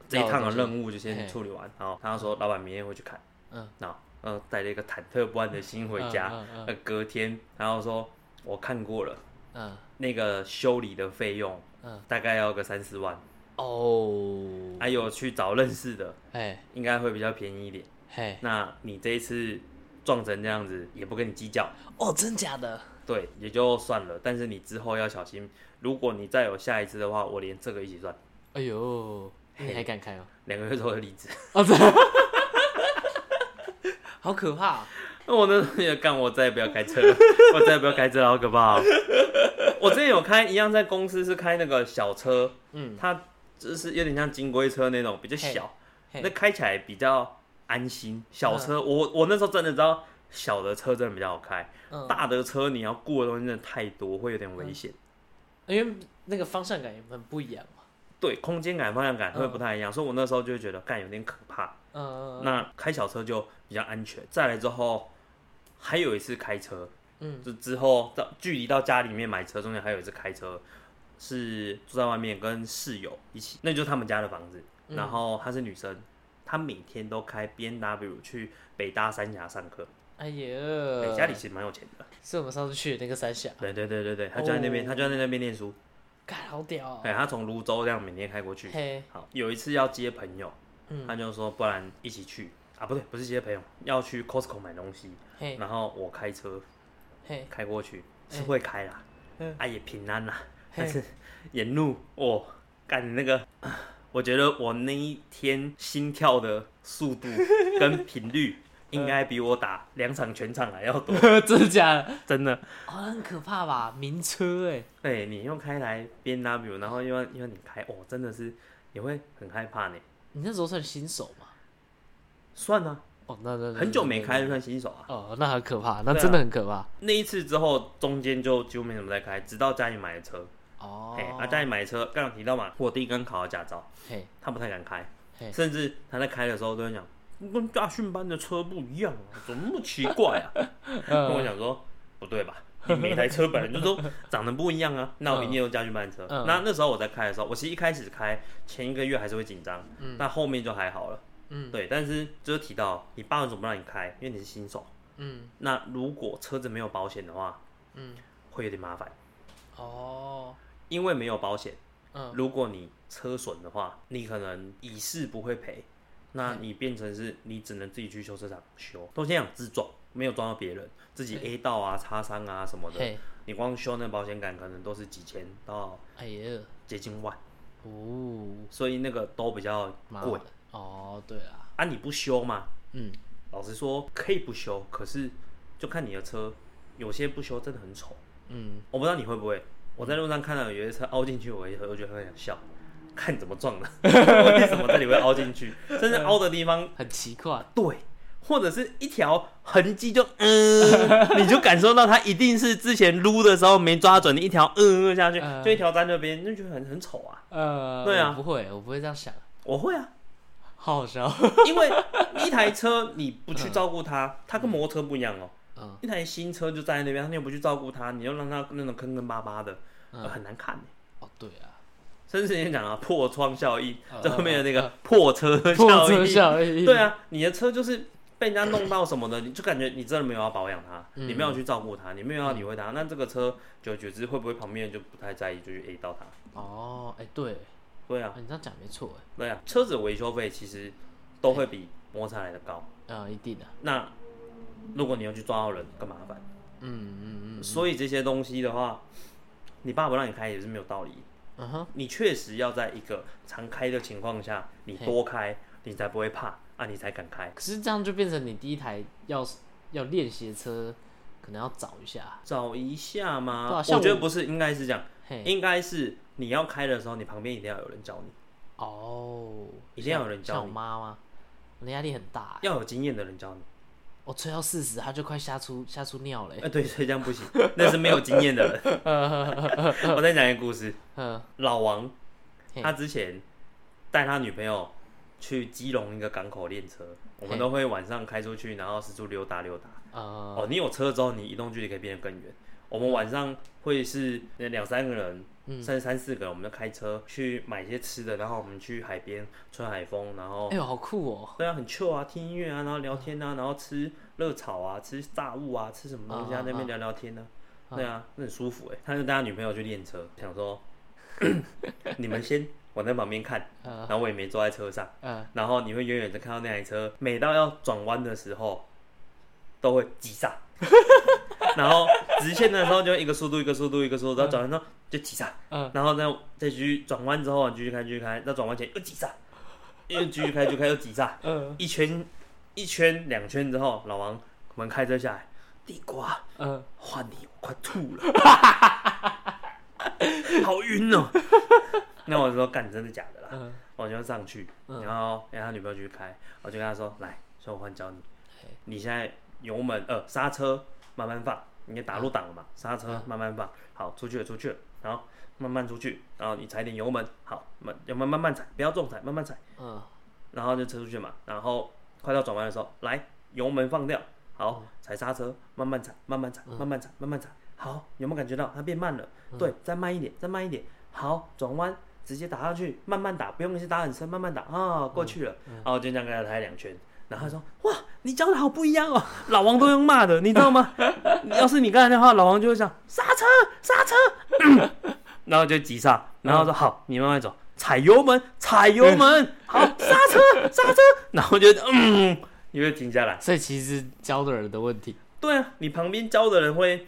这一趟的任务就先处理完，然后他说老板明天会去看，嗯，然后呃带了一个忐忑不安的心回家，嗯嗯呃隔天然后说我看过了，嗯那个修理的费用嗯，大概要个三四万，哦，还有去找认识的，哎应该会比较便宜一点。嘿，那你这一次撞成这样子，也不跟你计较，哦，真假的？对，也就算了。但是你之后要小心，如果你再有下一次的话，我连这个一起算。哎呦，你嘿还敢开哦？两个月之后的离职。哦，真的，好可怕啊！我那时候也干，我再也不要开车了，我再也不要开车了，好可怕、哦。我之前有开，一样在公司是开那个小车，嗯，它就是有点像金龟车那种，比较小，那开起来比较安心。小车，我我那时候真的知道小的车真的比较好开，嗯大的车你要过的东西真的太多，会有点危险。因为那个方向感也很不一样嘛。对，空间感、方向感会不太一样，所以我那时候就会觉得干有点可怕。嗯，那开小车就比较安全。再来之后，还有一次开车，嗯，就之后到距离到家里面买车中间还有一次开车，是住在外面跟室友一起，那就是他们家的房子。嗯然后她是女生，她每天都开 B N W 去北大三峡上课，哎呀，对家里其实蛮有钱的。是我们上次去的那个三峡，对对对对对，她就在那边，哦她就在那边念书。干好屌哦，哎，她从泸州这样每天开过去。嘿，好，有一次要接朋友，嗯他就说不然一起去啊，不对，不是接朋友，要去 Costco 买东西，嘿，然后我开车嘿，开过去，是哎会开啦，嗯啊也平安啦，嘿但是沿路哦，干那个，我觉得我那一天心跳的速度跟频率。应该比我打两场全场还要多，真的假的？真的。哦，很可怕吧？名车哎，对你又开来 B N W，然后又要又要你开，哦，真的是也会很害怕呢。你那时候算新手吗？算啊，哦，那那那很久没开就算新手啊。哦，那很可怕，那真的很可怕。那一次之后，中间就几乎没怎么再开，直到家里买了车。哦嘿，，啊，家里买车，刚刚提到嘛，我弟刚考了驾照，嘿，他不太敢开，嘿甚至他在开的时候都会讲，跟驾训班的车不一样啊，怎么那么奇怪啊？跟我嗯讲说，不对吧？你每台车本来就都长得不一样啊，那我一定用家训班车。嗯那那时候我在开的时候，我其实一开始开前一个月还是会紧张，嗯但后面就还好了。嗯对，但是就是提到你爸为什么不让你开？因为你是新手。嗯，那如果车子没有保险的话，嗯，会有点麻烦，哦，因为没有保险。嗯，如果你车损的话，你可能乙事不会赔，那你变成是你只能自己去修车厂修。都先讲自撞，没有撞到别人，自己 A 到啊、擦伤啊什么的，你光修那保险杆可能都是几千到哎呀，接近万，哦，所以那个都比较贵。哦，对啊，啊。你不修嘛？嗯，老实说可以不修，可是就看你的车，有些不修真的很丑。嗯，我不知道你会不会，我在路上看到有些车凹进去，我也我觉得很想笑，看你怎么撞的，为什么这里会凹进去？甚至凹的地方，很奇怪，对，或者是一条痕迹就嗯，你就感受到它一定是之前撸的时候没抓准，你一条嗯下去，嗯。就一条在那边，那就很很丑啊。呃，对啊。不会，我不会这样想，我会啊，好好笑，因为一台车你不去照顾它，它跟摩托车不一样哦。嗯。一台新车就站在那边，你又不去照顾它，你又让它那种坑坑巴巴的，很难看耶。哦，对啊，甚至之前讲啊，破窗效应，嗯这后面的那个破车破效车应，效应，对啊，你的车就是被人家弄到什么的，你就感觉你真的没有要保养它，嗯。你没有去照顾它，你没有要理会它，那这个车久而久之会不会旁边就不太在意，就去 A 到它？哦，哎，对，对啊，你这样讲没错，哎，对啊，车子维修费其实都会比摩擦来的高。嗯，一定的，那如果你要去抓到人，更麻烦。嗯嗯嗯所以这些东西的话，你爸不让你开也是没有道理。嗯哼，你确实要在一个常开的情况下，你多开，你才不会怕啊，你才敢开。可是这样就变成你第一台要要练习的车，可能要找一下，找一下吗？对啊像我我觉得不是，应该是这样，嘿，应该是你要开的时候，你旁边一定要有人教你，哦，一定要有人教像我你妈吗？我的压力很大，要有经验的人教你。我吹到四十，他就快吓出吓出尿了哎、。对，所以这样不行，那是没有经验的人。我再讲一个故事，嗯，老王嘿他之前带他女朋友去基隆一个港口练车，我们都会晚上开出去，然后四处溜达溜达。呃，哦，你有车之后，你移动距离可以变得更远。我们晚上会是两三个人，嗯甚至三四个人，我们就开车去买一些吃的，然后我们去海边吹海风，然后哎呦，好酷哦！对啊，很 chill 啊，听音乐啊，然后聊天啊，然后吃热炒啊，吃炸物啊，吃什么东西啊，那边聊聊天呢、嗯对啊，那很舒服哎。他就带他女朋友去练车，想说 你们先，我在旁边看，呃然后我也没坐在车上，呃，然后你会远远的看到那台车，每到要转弯的时候，都会急刹，然后直线的时候就一个速度一个速度一个速度，然后转弯之后就急刹，嗯。然后再再继续转弯之后继续开继续开，到转弯前又急刹，又继续开继续开又急刹，嗯一圈一圈两圈之后，老王我们开车下来，地瓜嗯，换你，我快吐了，好晕哦。那我说干，真的假的啦？嗯。我就上去，嗯。然后让他女朋友去开，我就跟他说：“来，说我换教你，你现在油门呃刹车慢慢放，你也打入档了嗯嘛，刹车慢慢放，好出去了出去了，然后慢慢出去，然后你踩点油门，好慢油门慢慢踩，不要重踩，慢慢踩，嗯。然后就车出去嘛，然后快到转弯的时候，来油门放掉，好，踩刹车，慢慢踩，慢慢踩，慢慢踩，慢慢踩。好，有没有感觉到它变慢了？对，再慢一点，再慢一点。好，转弯，直接打上去，慢慢打，不用一直打很深，慢慢打啊，过去了。然后就这样跟他抬两圈，然后他说：“哇，你教的好不一样哦。”老王都用骂的，你知道吗？要是你刚才的话，老王就会讲刹车，刹车，然后就急刹，然后说：“好，你慢慢走，踩油门，踩油门，好，刹车，刹车。”然后就嗯，你会停下来。所以其实教的人的问题。对啊，你旁边教的人会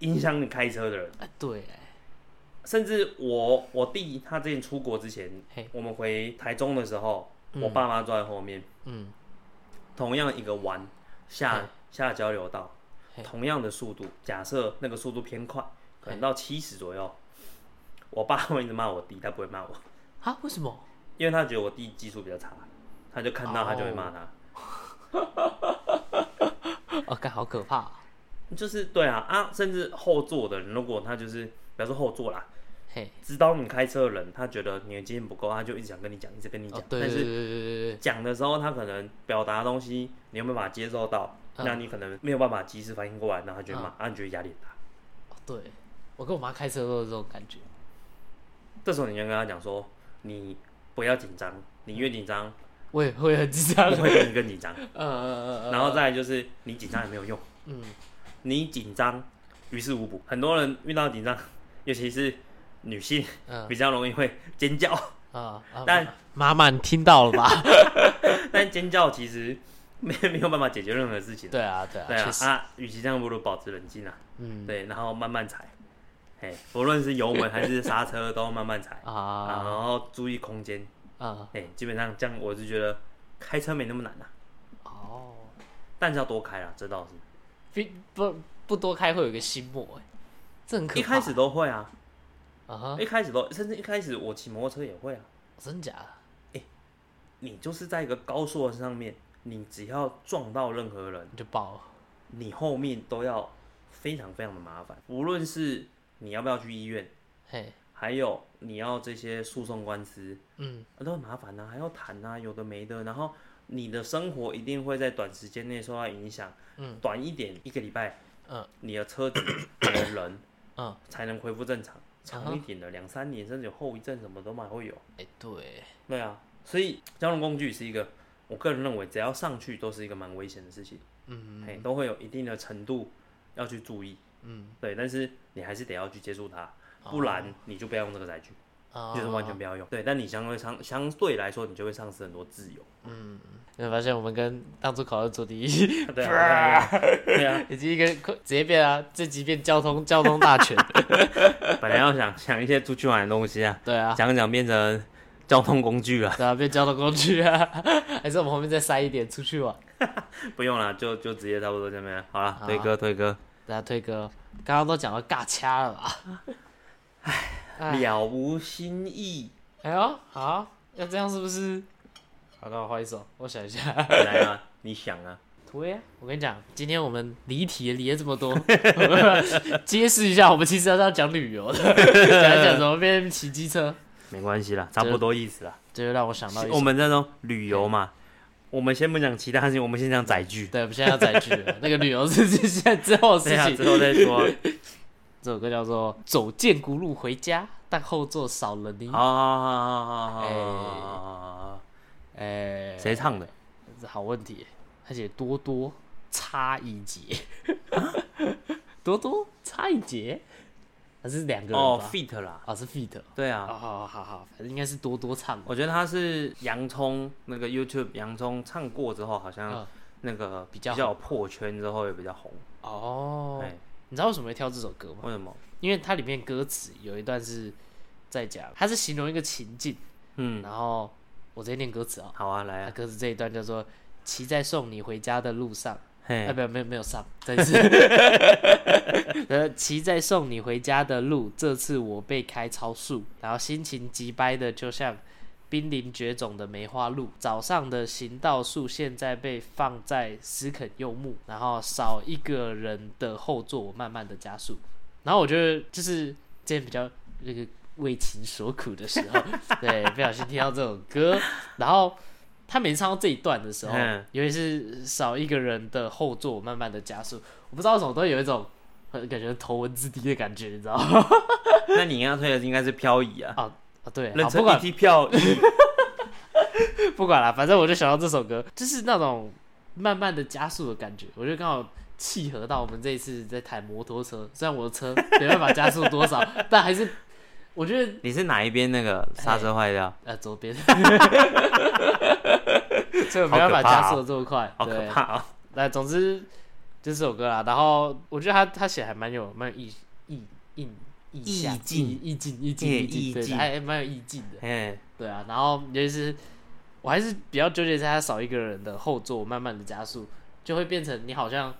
影响你开车的人。啊，对，哎甚至我我弟他之前出国之前，我们回台中的时候，我爸妈坐在后面，嗯，同样一个弯下下交流道，同样的速度，假设那个速度偏快，可能到七十左右，我爸会一直骂我弟，他不会骂我，啊，为什么？因为他觉得我弟技术比较差，他就看到他就会骂他。哦，干好可怕啊、就是对啊啊，甚至后座的人，如果他就是，比方说后座啦，嘿，指导你开车的人，他觉得你的经验不够，他就一直想跟你讲，一直跟你讲。哦，对但是对对对对对，讲的时候，他可能表达的东西，你有没有办法接受到？嗯那你可能没有办法及时反应过来，然后他就会骂，嗯啊，你觉得压力很大。哦对，我跟我妈开车都有这种感觉。这时候你就跟他讲说，你不要紧张，你越紧张，我也会很紧张我。会更更紧张。嗯嗯嗯嗯。然后再来就是你紧张也没有用，嗯，你紧张于事无补。很多人遇到紧张，尤其是女性，嗯比较容易会尖叫。啊啊！但妈妈，你听到了吧？但尖叫其实 没没有办法解决任何事情。对啊对啊，对啊与其这样，不如保持冷静啊。嗯对，然后慢慢踩，哎，不论是油门还是刹车都慢慢踩，啊然后注意空间，啊哎，基本上这样我是觉得开车没那么难啊、哦，但是要多开啦，这倒是。不不不多开会有一个心魔哎，这很可怕。一开始都会啊，啊哈，一开始都，甚至一开始我骑摩托车也会啊。真假的？你就是在一个高速的上面，你只要撞到任何人，你就爆了。你后面都要非常非常的麻烦，无论是你要不要去医院，嘿，还有你要这些诉讼官司，嗯，啊都很麻烦呐、还要谈呐、有的没的，然后你的生活一定会在短时间内受到影响，嗯，短一点一个礼拜，嗯，你的车子、你的人，嗯，才能恢复正常，嗯长一点的两三年，甚至有后遗症什么都蛮会有，哎，对，对啊，所以交通工具是一个，我个人认为只要上去都是一个蛮危险的事情，嗯哎，都会有一定的程度要去注意，嗯，对，但是你还是得要去接触它，哦。不然你就不要用这个载具。啊就是完全不要用。对，但你相对相相对来说，你就会丧失很多自由。嗯你会发现我们跟当初考的主题 对啊，对啊，已经一个直接变啊，这集变交通交通大全。本来要想想一些出去玩的东西啊，对啊，讲讲变成交通工具了。对啊，变交通工具啊，还是我们后面再塞一点出去玩。不用了，就就直接差不多这边。好了，推哥推哥，大家推哥，刚刚都讲到尬掐了吧？哎，了无新意。哎呦，好，要这样是不是？好，那我换一首，我想一下。来啊，你想啊，对啊，我跟你讲，今天我们离题离了这么多，揭示一下，我们其实要讲旅游的，讲一讲怎么变骑机车，没关系啦，差不多意思啦。这就让我想到一我首。们这种旅游嘛，我们先不讲其他事情，我们先讲载具。对，我们现在要载具了，那个旅游是现在之后的事情。之后再说。这首歌叫做《走建古路回家》，但后座少了你。啊啊啊啊啊！谁唱的？这好问题，他且多多差一节，多多差一节，还是两个人？哦，feat 啦，啊是 feat。对啊，好好好好，反正应该是多多唱。我觉得他是洋葱那个 YouTube 洋葱唱过之后，好像那个比较有破圈之后也比较红哦。你知道为什么会挑这首歌吗？为什么？因为它里面歌词有一段是在讲，它是形容一个情境，嗯，然后我直接念歌词啊，好啊，来啊，歌词这一段叫做“骑在送你回家的路上”，哎，嘿，没有没有没有上，这一次，呃，骑在送你回家的路，这次我被开超速，然后心情急掰的就像濒临绝种的梅花鹿。早上的行道树现在被放在斯肯柚木，然后少一个人的后座，我慢慢的加速。然后我觉得就是之前比较那个为情所苦的时候，对，不小心听到这首歌，然后他每次唱到这一段的时候嗯，尤其是少一个人的后座慢慢的加速，我不知道为什么都有一种很感觉头文字 D 的感觉，你知道吗？那你刚刚推的应该是漂移啊，啊，对，人称好不管 ET 漂移。不管了，反正我就想到这首歌，就是那种慢慢的加速的感觉，我觉得刚好契合到我们这一次在谈摩托车。虽然我的车没办法加速多少，但还是我觉得你是哪一边那个刹车坏掉？呃左边，所以我没办法加速的这么快。好可对，怕啊！那总之就这首歌啦。然后我觉得他他写还蛮有蛮有意意意意象意境意意境意境意境，还蛮有意境的。哎，对啊，然后尤其是我还是比较纠结在他少一个人的后座，慢慢的加速，就会变成你好像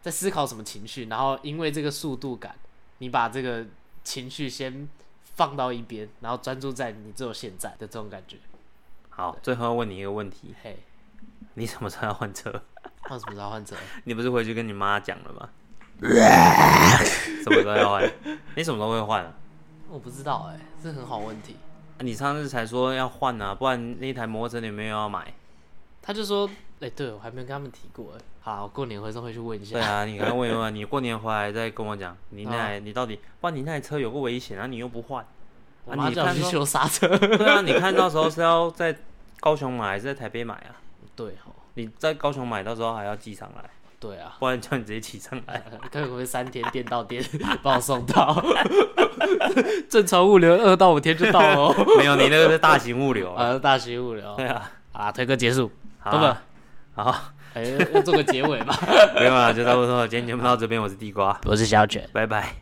在思考什么情绪，然后因为这个速度感，你把这个情绪先放到一边，然后专注在你只有现在的这种感觉。好，最后要问你一个问题：嘿，你什么时候要换车？那 什么时候换车？你不是回去跟你妈讲了吗？什么时候要换？你什么时候会换啊？我不知道哎、这很好问题。啊你上次才说要换啊，不然那台摩托车你没有要买。他就说，哎、对我还没有跟他们提过哎。好，我过年回头会去问一下。对啊，你刚刚问一问，你过年回来再跟我讲，你那台你到底，不然你那台车有个危险啊，你又不换。我啊妈叫去你看说修刹车。对啊，你看到时候是要在高雄买还是在台北买啊？对哦，你在高雄买，到时候还要寄上来，对啊。不然叫你直接骑上来。看会不会三天店到店 把我送到？正常物流二到五天就到了哦。没有，你那个是大型物流啊。呃，大型物流对啊，啊，推歌结束，好不好，哎，要做个结尾吧。没有啊，就差不多了。今天节目到这边，我是地瓜，我是小卷。拜拜。